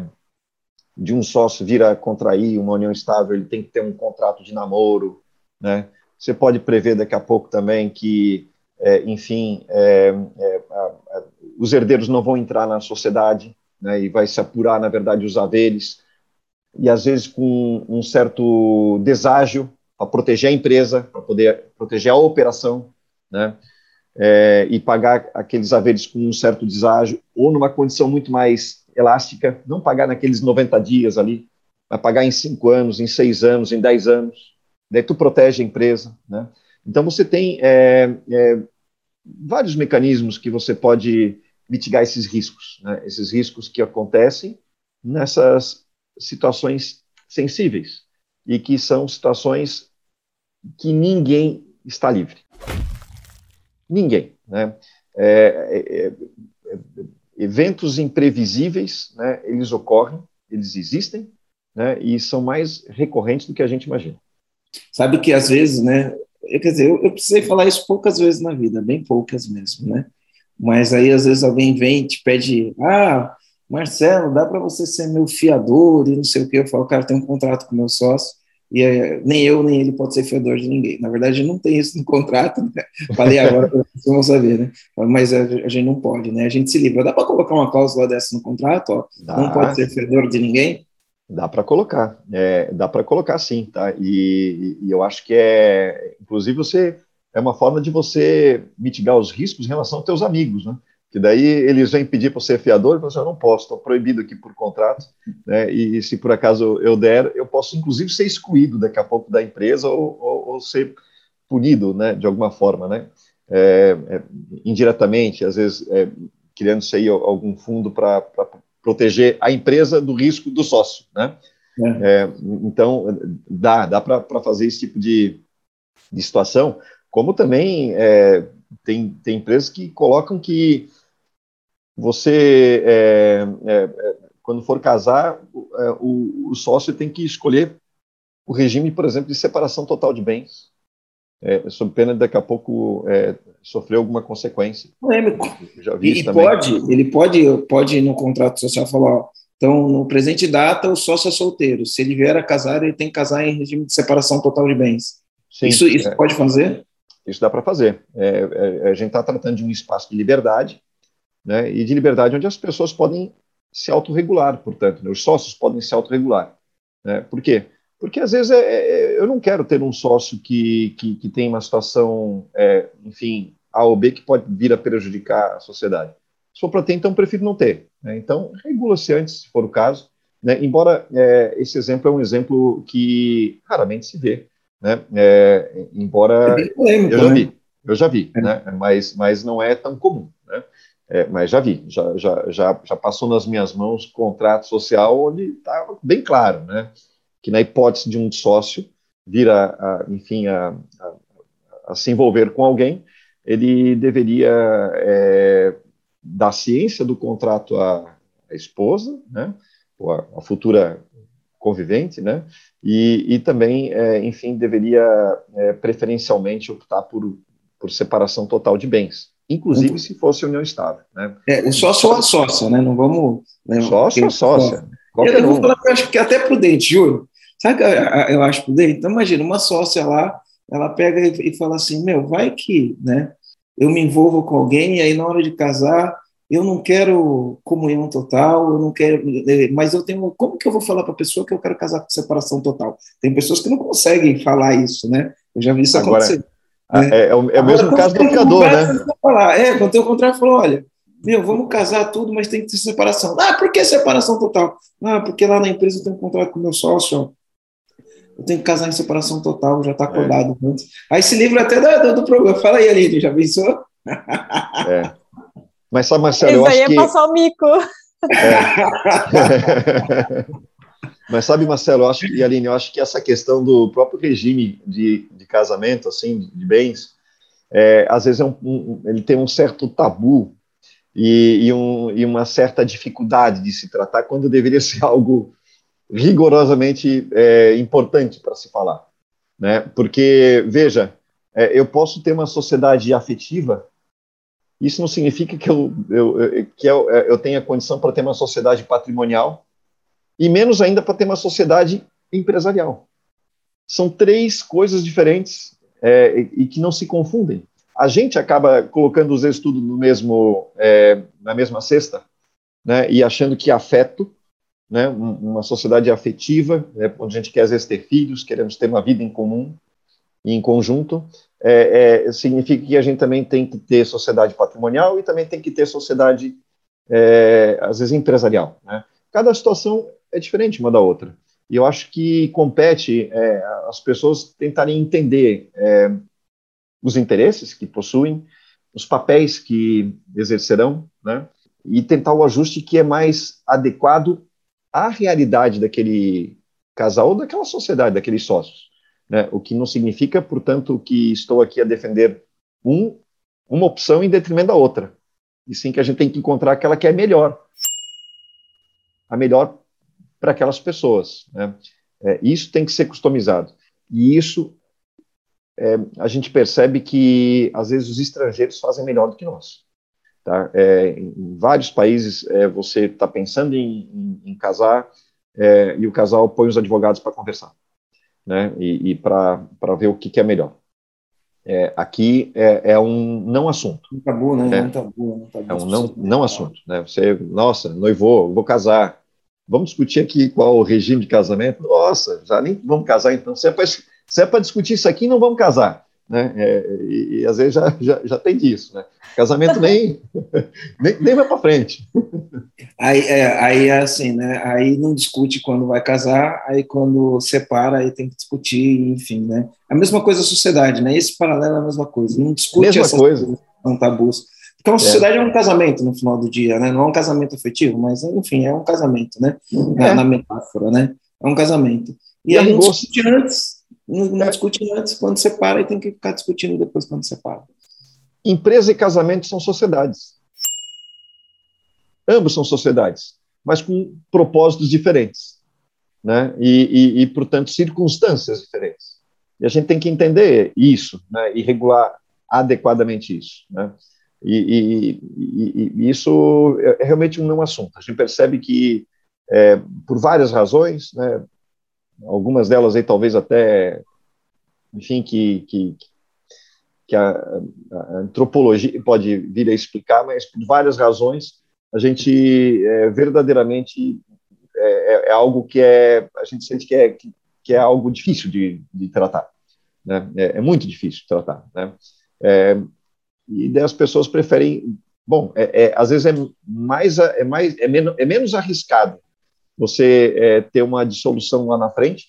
Speaker 3: de um sócio vir a contrair uma união estável, ele tem que ter um contrato de namoro, né? Você pode prever daqui a pouco também que, é, enfim, é, é, os herdeiros não vão entrar na sociedade, né? E vai se apurar, na verdade, os haveres, e às vezes com um certo deságio para proteger a empresa, para poder proteger a operação, né? É, e pagar aqueles haveres com um certo deságio, ou numa condição muito mais elástica, não pagar naqueles 90 dias ali, mas pagar em 5 anos, em 6 anos, em 10 anos. Daí tu protege a empresa, né? Então você tem é, é, vários mecanismos que você pode mitigar esses riscos, né? esses riscos que acontecem nessas situações sensíveis e que são situações que ninguém está livre. Ninguém, né? É, é, é eventos imprevisíveis, né, eles ocorrem, eles existem, né, e são mais recorrentes do que a gente imagina.
Speaker 4: Sabe que às vezes, né, eu, quer dizer, eu, eu precisei falar isso poucas vezes na vida, bem poucas mesmo, né, mas aí às vezes alguém vem e te pede, ah, Marcelo, dá para você ser meu fiador e não sei o que, eu falo, cara, tem um contrato com meu sócio, e é, nem eu nem ele pode ser fiador de ninguém. Na verdade, não tem isso no contrato, né? Falei agora vocês vão saber, né? Mas a, a, gente não pode, né? A gente se livra. Dá para colocar uma cláusula dessa no contrato, ó? Dá. Não pode ser fiador de ninguém?
Speaker 3: Dá para colocar, é, dá para colocar sim, tá? E, e, eu acho que é, inclusive, você é uma forma de você mitigar os riscos em relação aos teus amigos, né? Que daí eles vêm pedir para ser fiador, e você assim, eu não posso, estou proibido aqui por contrato, né, e se por acaso eu der, eu posso inclusive ser excluído daqui a pouco da empresa ou, ou, ou ser punido, né, de alguma forma, né, é, é, indiretamente, às vezes é, criando-se aí algum fundo para proteger a empresa do risco do sócio, né, é. É, então dá, dá para fazer esse tipo de, de situação, como também é, tem, tem empresas que colocam que você, é, é, é quando for casar, é, o, o, sócio tem que escolher o regime, por exemplo, de separação total de bens, é, sob pena de daqui a pouco sofrer alguma consequência.
Speaker 4: Polêmico. Já vi e isso também. pode, ele pode, pode no contrato social falar, ó, então, no presente data, o sócio é solteiro. Se ele vier a casar, ele tem que casar em regime de separação total de bens. Sim, isso, isso é, pode fazer?
Speaker 3: Isso dá para fazer. É, é, a gente está tratando de um espaço de liberdade, né, e de liberdade onde as pessoas podem se autorregular, portanto, né, os sócios podem se autorregular. Né, por quê? Porque às vezes é, é, eu não quero ter um sócio que, que, que tem uma situação, é, enfim, A ou B que pode vir a prejudicar a sociedade. Se for para ter, então prefiro não ter. Né? Então, regula-se antes, se for o caso. Né? Embora é, esse exemplo é um exemplo que raramente se vê. Né? É, embora é polêmico, eu já né? vi, eu já vi, é. né? mas, mas não é tão comum. É, mas já vi, já, já, já, já passou nas minhas mãos contrato social onde estava bem claro, né? que na hipótese de um sócio vir a, a enfim, a, a, a, se envolver com alguém, ele deveria é, dar ciência do contrato à, à esposa, né, ou à, futura convivente, né, e, e também, é, enfim, deveria é, preferencialmente optar por, por separação total de bens, inclusive se fosse união estável. Né.
Speaker 4: É, o sócio ou a sócia, né, não vamos...
Speaker 3: Né, sócio ou sócia.
Speaker 4: Eu, eu vou falar que eu acho que é até prudente, Júlio, Sabe que eu acho prudente? Então, imagina, uma sócia lá, ela pega e fala assim: meu, vai que né, eu me envolvo com alguém e aí na hora de casar eu não quero comunhão total, eu não quero, mas eu tenho, como que eu vou falar para a pessoa que eu quero casar com separação total? Tem pessoas que não conseguem falar isso, né? Eu já vi isso Agora, acontecer.
Speaker 3: Né? É, é, o, é o mesmo caso do criador, né?
Speaker 4: Falar, é, quando tem o contrário, falou, olha, meu, vamos casar tudo, mas tem que ter separação. Ah, por que separação total? Ah, porque lá na empresa eu tenho um contrato com o meu sócio, eu tenho que casar em separação total, já está acordado é. Aí se livra até do, do problema. Fala aí, Aline, já pensou?
Speaker 3: É. Mas sabe, Marcelo, eu acho
Speaker 1: aí é
Speaker 3: que...
Speaker 1: passar o mico. É.
Speaker 3: Mas sabe, Marcelo, eu acho, e Aline, eu acho que essa questão do próprio regime de, de casamento, assim, de bens, é, às vezes é um, um, ele tem um certo tabu e, e, um, e, uma certa dificuldade de se tratar quando deveria ser algo rigorosamente é, importante para se falar, né? Porque veja, é, eu posso ter uma sociedade afetiva, isso não significa que eu, eu que eu, é, eu tenha condição para ter uma sociedade patrimonial e menos ainda para ter uma sociedade empresarial. São três coisas diferentes é, e que não se confundem. A gente acaba colocando os dois tudo no mesmo, é, na mesma cesta, né, e achando que afeto né, uma sociedade afetiva, né, onde a gente quer às vezes ter filhos, queremos ter uma vida em comum e em conjunto, é, é, significa que a gente também tem que ter sociedade patrimonial e também tem que ter sociedade, é, às vezes, empresarial. Né? Cada situação é diferente uma da outra. E eu acho que compete é, as pessoas tentarem entender é, os interesses que possuem, os papéis que exercerão, né? e tentar o ajuste que é mais adequado a realidade daquele casal ou daquela sociedade, daqueles sócios. Né? O que não significa, portanto, que estou aqui a defender um, uma opção em detrimento da outra. E sim que a gente tem que encontrar aquela que é melhor. A melhor para aquelas pessoas. Né? É, isso tem que ser customizado. E isso é, a gente percebe que, às vezes, os estrangeiros fazem melhor do que nós. Tá? É, em vários países, é, você está pensando em, em, em casar é, e o casal põe os advogados para conversar, né? E, e para ver o que, que é melhor. É, aqui é, é, um não assunto.
Speaker 4: Um tabu, né? É, um tabu,
Speaker 3: um tabu é um não, não assunto. Né? Você, nossa, noivou, vou casar. Vamos discutir aqui qual o regime de casamento? Nossa, já nem vamos casar então. Se é para discutir isso aqui, não vamos casar né? É, e, e, às vezes já, já, já tem disso, né? Casamento nem, nem, nem vai para frente.
Speaker 4: Aí é, aí é assim, né? Aí não discute quando vai casar, aí quando separa, aí tem que discutir, enfim, né? A mesma coisa a sociedade, né? Esse paralelo é a mesma coisa. Não discute
Speaker 3: mesma essas coisa. coisas,
Speaker 4: não tabus. Uma é. sociedade é. é. um casamento no final do dia, né? Não é um casamento afetivo, mas enfim, é um casamento, né? Na, é. na metáfora, né? É um casamento. E, e aí não discute antes Não, não é. discute antes quando separa e tem que ficar discutindo depois quando separa.
Speaker 3: Empresa e casamento são sociedades. Ambos são sociedades, mas com propósitos diferentes, né? E, e, e portanto, circunstâncias diferentes. E a gente tem que entender isso, né? E regular adequadamente isso, né? E, e, e, isso é, é realmente um não assunto. A gente percebe que, é, por várias razões, né, algumas delas aí talvez até, enfim, que, que, que a, a, antropologia pode vir a explicar, mas por várias razões a gente é, verdadeiramente é, é, é algo que é a gente sente que é que, que é algo difícil de, de tratar, né? É, é, muito difícil de tratar, né? É, e daí as pessoas preferem, bom, é, é, às vezes é mais é mais é menos é menos arriscado você é, ter uma dissolução lá na frente,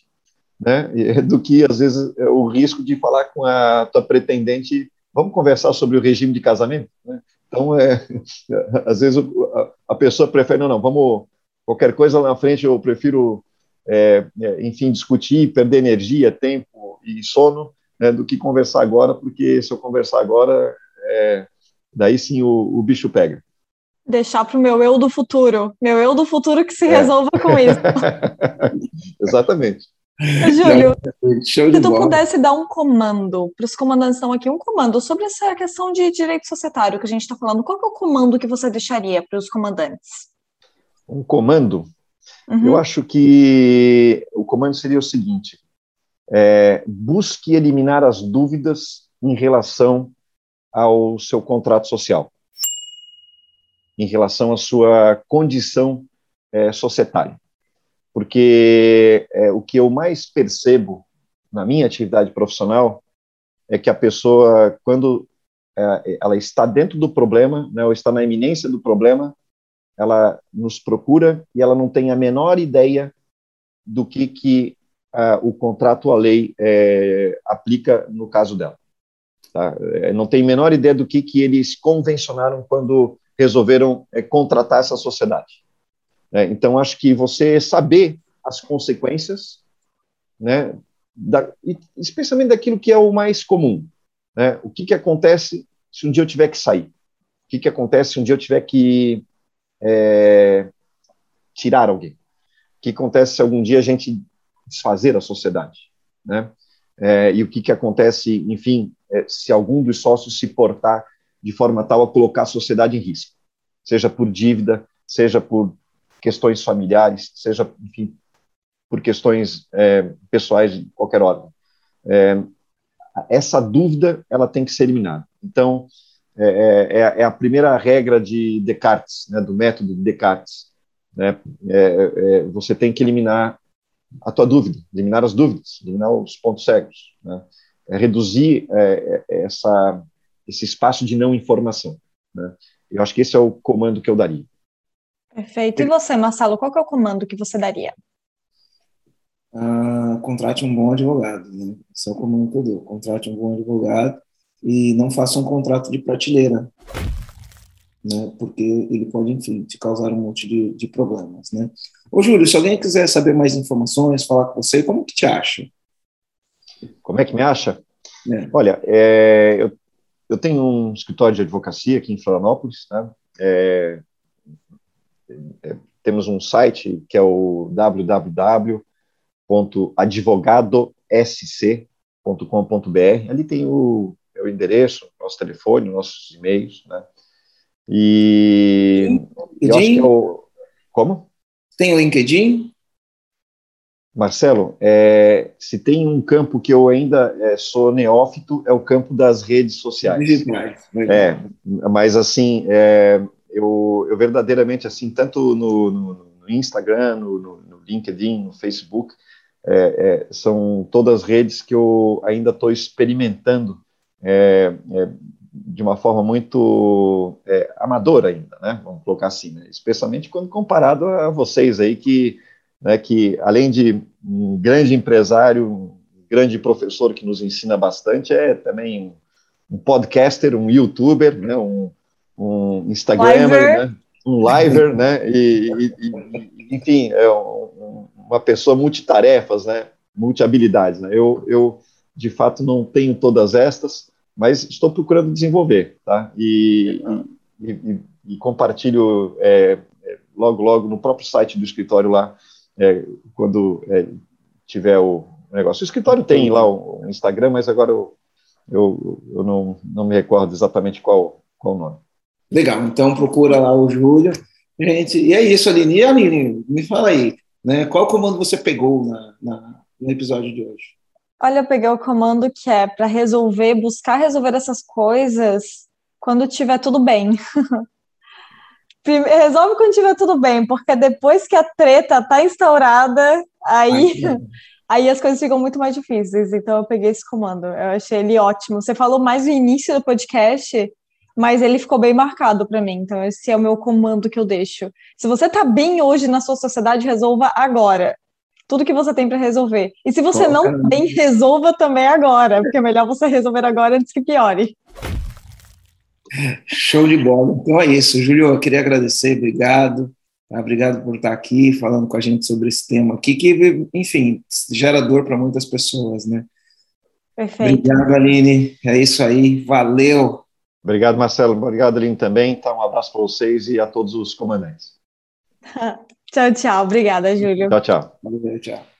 Speaker 3: né? Do que às vezes o risco de falar com a tua pretendente, vamos conversar sobre o regime de casamento, né? Então, é, às vezes a, a, pessoa prefere, não, não, vamos, qualquer coisa lá na frente eu prefiro, é, é, enfim, discutir, perder energia, tempo e sono, né, do que conversar agora, porque se eu conversar agora, é, daí sim o, o, bicho pega.
Speaker 1: Deixar para o meu eu do futuro, meu eu do futuro que se é. resolva com isso.
Speaker 3: Exatamente.
Speaker 1: Júlio, se tu bola. pudesse dar um comando para os comandantes estão aqui, um comando sobre essa questão de direito societário que a gente está falando, qual é o comando que você deixaria para os comandantes?
Speaker 3: Um comando? Uhum. Eu acho que o comando seria o seguinte: é, busque eliminar as dúvidas em relação ao seu contrato social, em relação à sua condição é, societária porque é, o que eu mais percebo na minha atividade profissional é que a pessoa, quando é, ela está dentro do problema, né, ou está na iminência do problema, ela nos procura e ela não tem a menor ideia do que, que o contrato, a lei, é, aplica no caso dela. Tá? É, não tem a menor ideia do que, que eles convencionaram quando resolveram é, contratar essa sociedade. É, então, acho que você saber as consequências, né, da, especialmente daquilo que é o mais comum. Né, o que, que acontece se um dia eu tiver que sair? O que, que acontece se um dia eu tiver que é, tirar alguém? O que acontece se algum dia a gente desfazer a sociedade? Né? É, e o que, que acontece, enfim, se algum dos sócios se portar de forma tal a colocar a sociedade em risco, seja por dívida, seja por questões familiares, seja, enfim, por questões é, pessoais de qualquer ordem. É, essa dúvida, ela tem que ser eliminada. Então, é, é, é, é a primeira regra de Descartes, né, do método de Descartes. Né, é, é, você tem que eliminar a tua dúvida, eliminar as dúvidas, eliminar os pontos cegos, né, reduzir essa, esse espaço de não informação. Né. Eu acho que esse é o comando que eu daria.
Speaker 1: Perfeito. E você, Marcelo, qual é o comando que você daria?
Speaker 4: Ah, contrate um bom advogado, né? Esse é o comando que eu dou. Contrate um bom advogado e não faça um contrato de prateleira, né? Porque ele pode, enfim, te causar um monte de, de problemas, né? Ô, Júlio, se alguém quiser saber mais informações, falar com você, como que te acha?
Speaker 3: Como é que me acha? É. Olha, é, eu, eu tenho um escritório de advocacia aqui em Florianópolis, né? É, é, temos um site que é o www.advogadosc.com.br. Ali tem o, o endereço, nosso telefone, nossos e-mails, né? E
Speaker 4: LinkedIn? eu acho que é o,
Speaker 3: como?
Speaker 4: Tem o LinkedIn?
Speaker 3: Marcelo, é, se tem um campo que eu ainda é, sou neófito, é o campo das redes sociais. Digitais. É, mas assim, é, eu, eu verdadeiramente, assim, tanto no, no, no Instagram, no, no, LinkedIn, no Facebook, é, é, são todas redes que eu ainda estou experimentando é, de uma forma muito amadora ainda, né? Vamos colocar assim, né? especialmente quando comparado a vocês aí que, né, que além de um grande empresário, um grande professor que nos ensina bastante, é também um podcaster, um youtuber, né? Um, um Instagramer, né? um liver, né? E, e, e enfim, é um, uma pessoa multitarefas, né? multi-habilidades. Né? Eu, eu, de fato, não tenho todas estas, mas estou procurando desenvolver, tá? E, e, compartilho é, é, logo, logo no próprio site do escritório lá, é, quando é, tiver o negócio. O escritório tem lá o, Instagram, mas agora eu, eu, eu não, não me recordo exatamente qual, qual o nome.
Speaker 4: Legal, então procura lá o Júlio. Gente, e é isso, Aline. E Aline, me fala aí, né? Qual comando você pegou na, na no episódio de hoje?
Speaker 1: Olha, eu peguei o comando que é para resolver, buscar resolver essas coisas quando tiver tudo bem. Resolve quando tiver tudo bem, porque depois que a treta tá instaurada, aí, aí as coisas ficam muito mais difíceis. Então eu peguei esse comando. Eu achei ele ótimo. Você falou mais no início do podcast, mas ele ficou bem marcado para mim. Então esse é o meu comando que eu deixo. Se você tá bem hoje na sua sociedade, resolva agora tudo que você tem para resolver. E se você Pô, não tem, resolva também agora, porque é melhor você resolver agora antes que piore.
Speaker 4: Show de bola. Então é isso, Júlio. Eu queria agradecer, obrigado. Tá? Obrigado por estar aqui falando com a gente sobre esse tema aqui, que, enfim, gera dor para muitas pessoas, né?
Speaker 1: Perfeito.
Speaker 4: Obrigado, Aline. É isso aí. Valeu.
Speaker 3: Obrigado, Marcelo. Obrigado, Aline, também. Tá, um abraço para vocês e a todos os comandantes.
Speaker 1: Tchau, tchau. Obrigada, Júlio.
Speaker 3: Tchau, tchau.
Speaker 4: Valeu, tchau.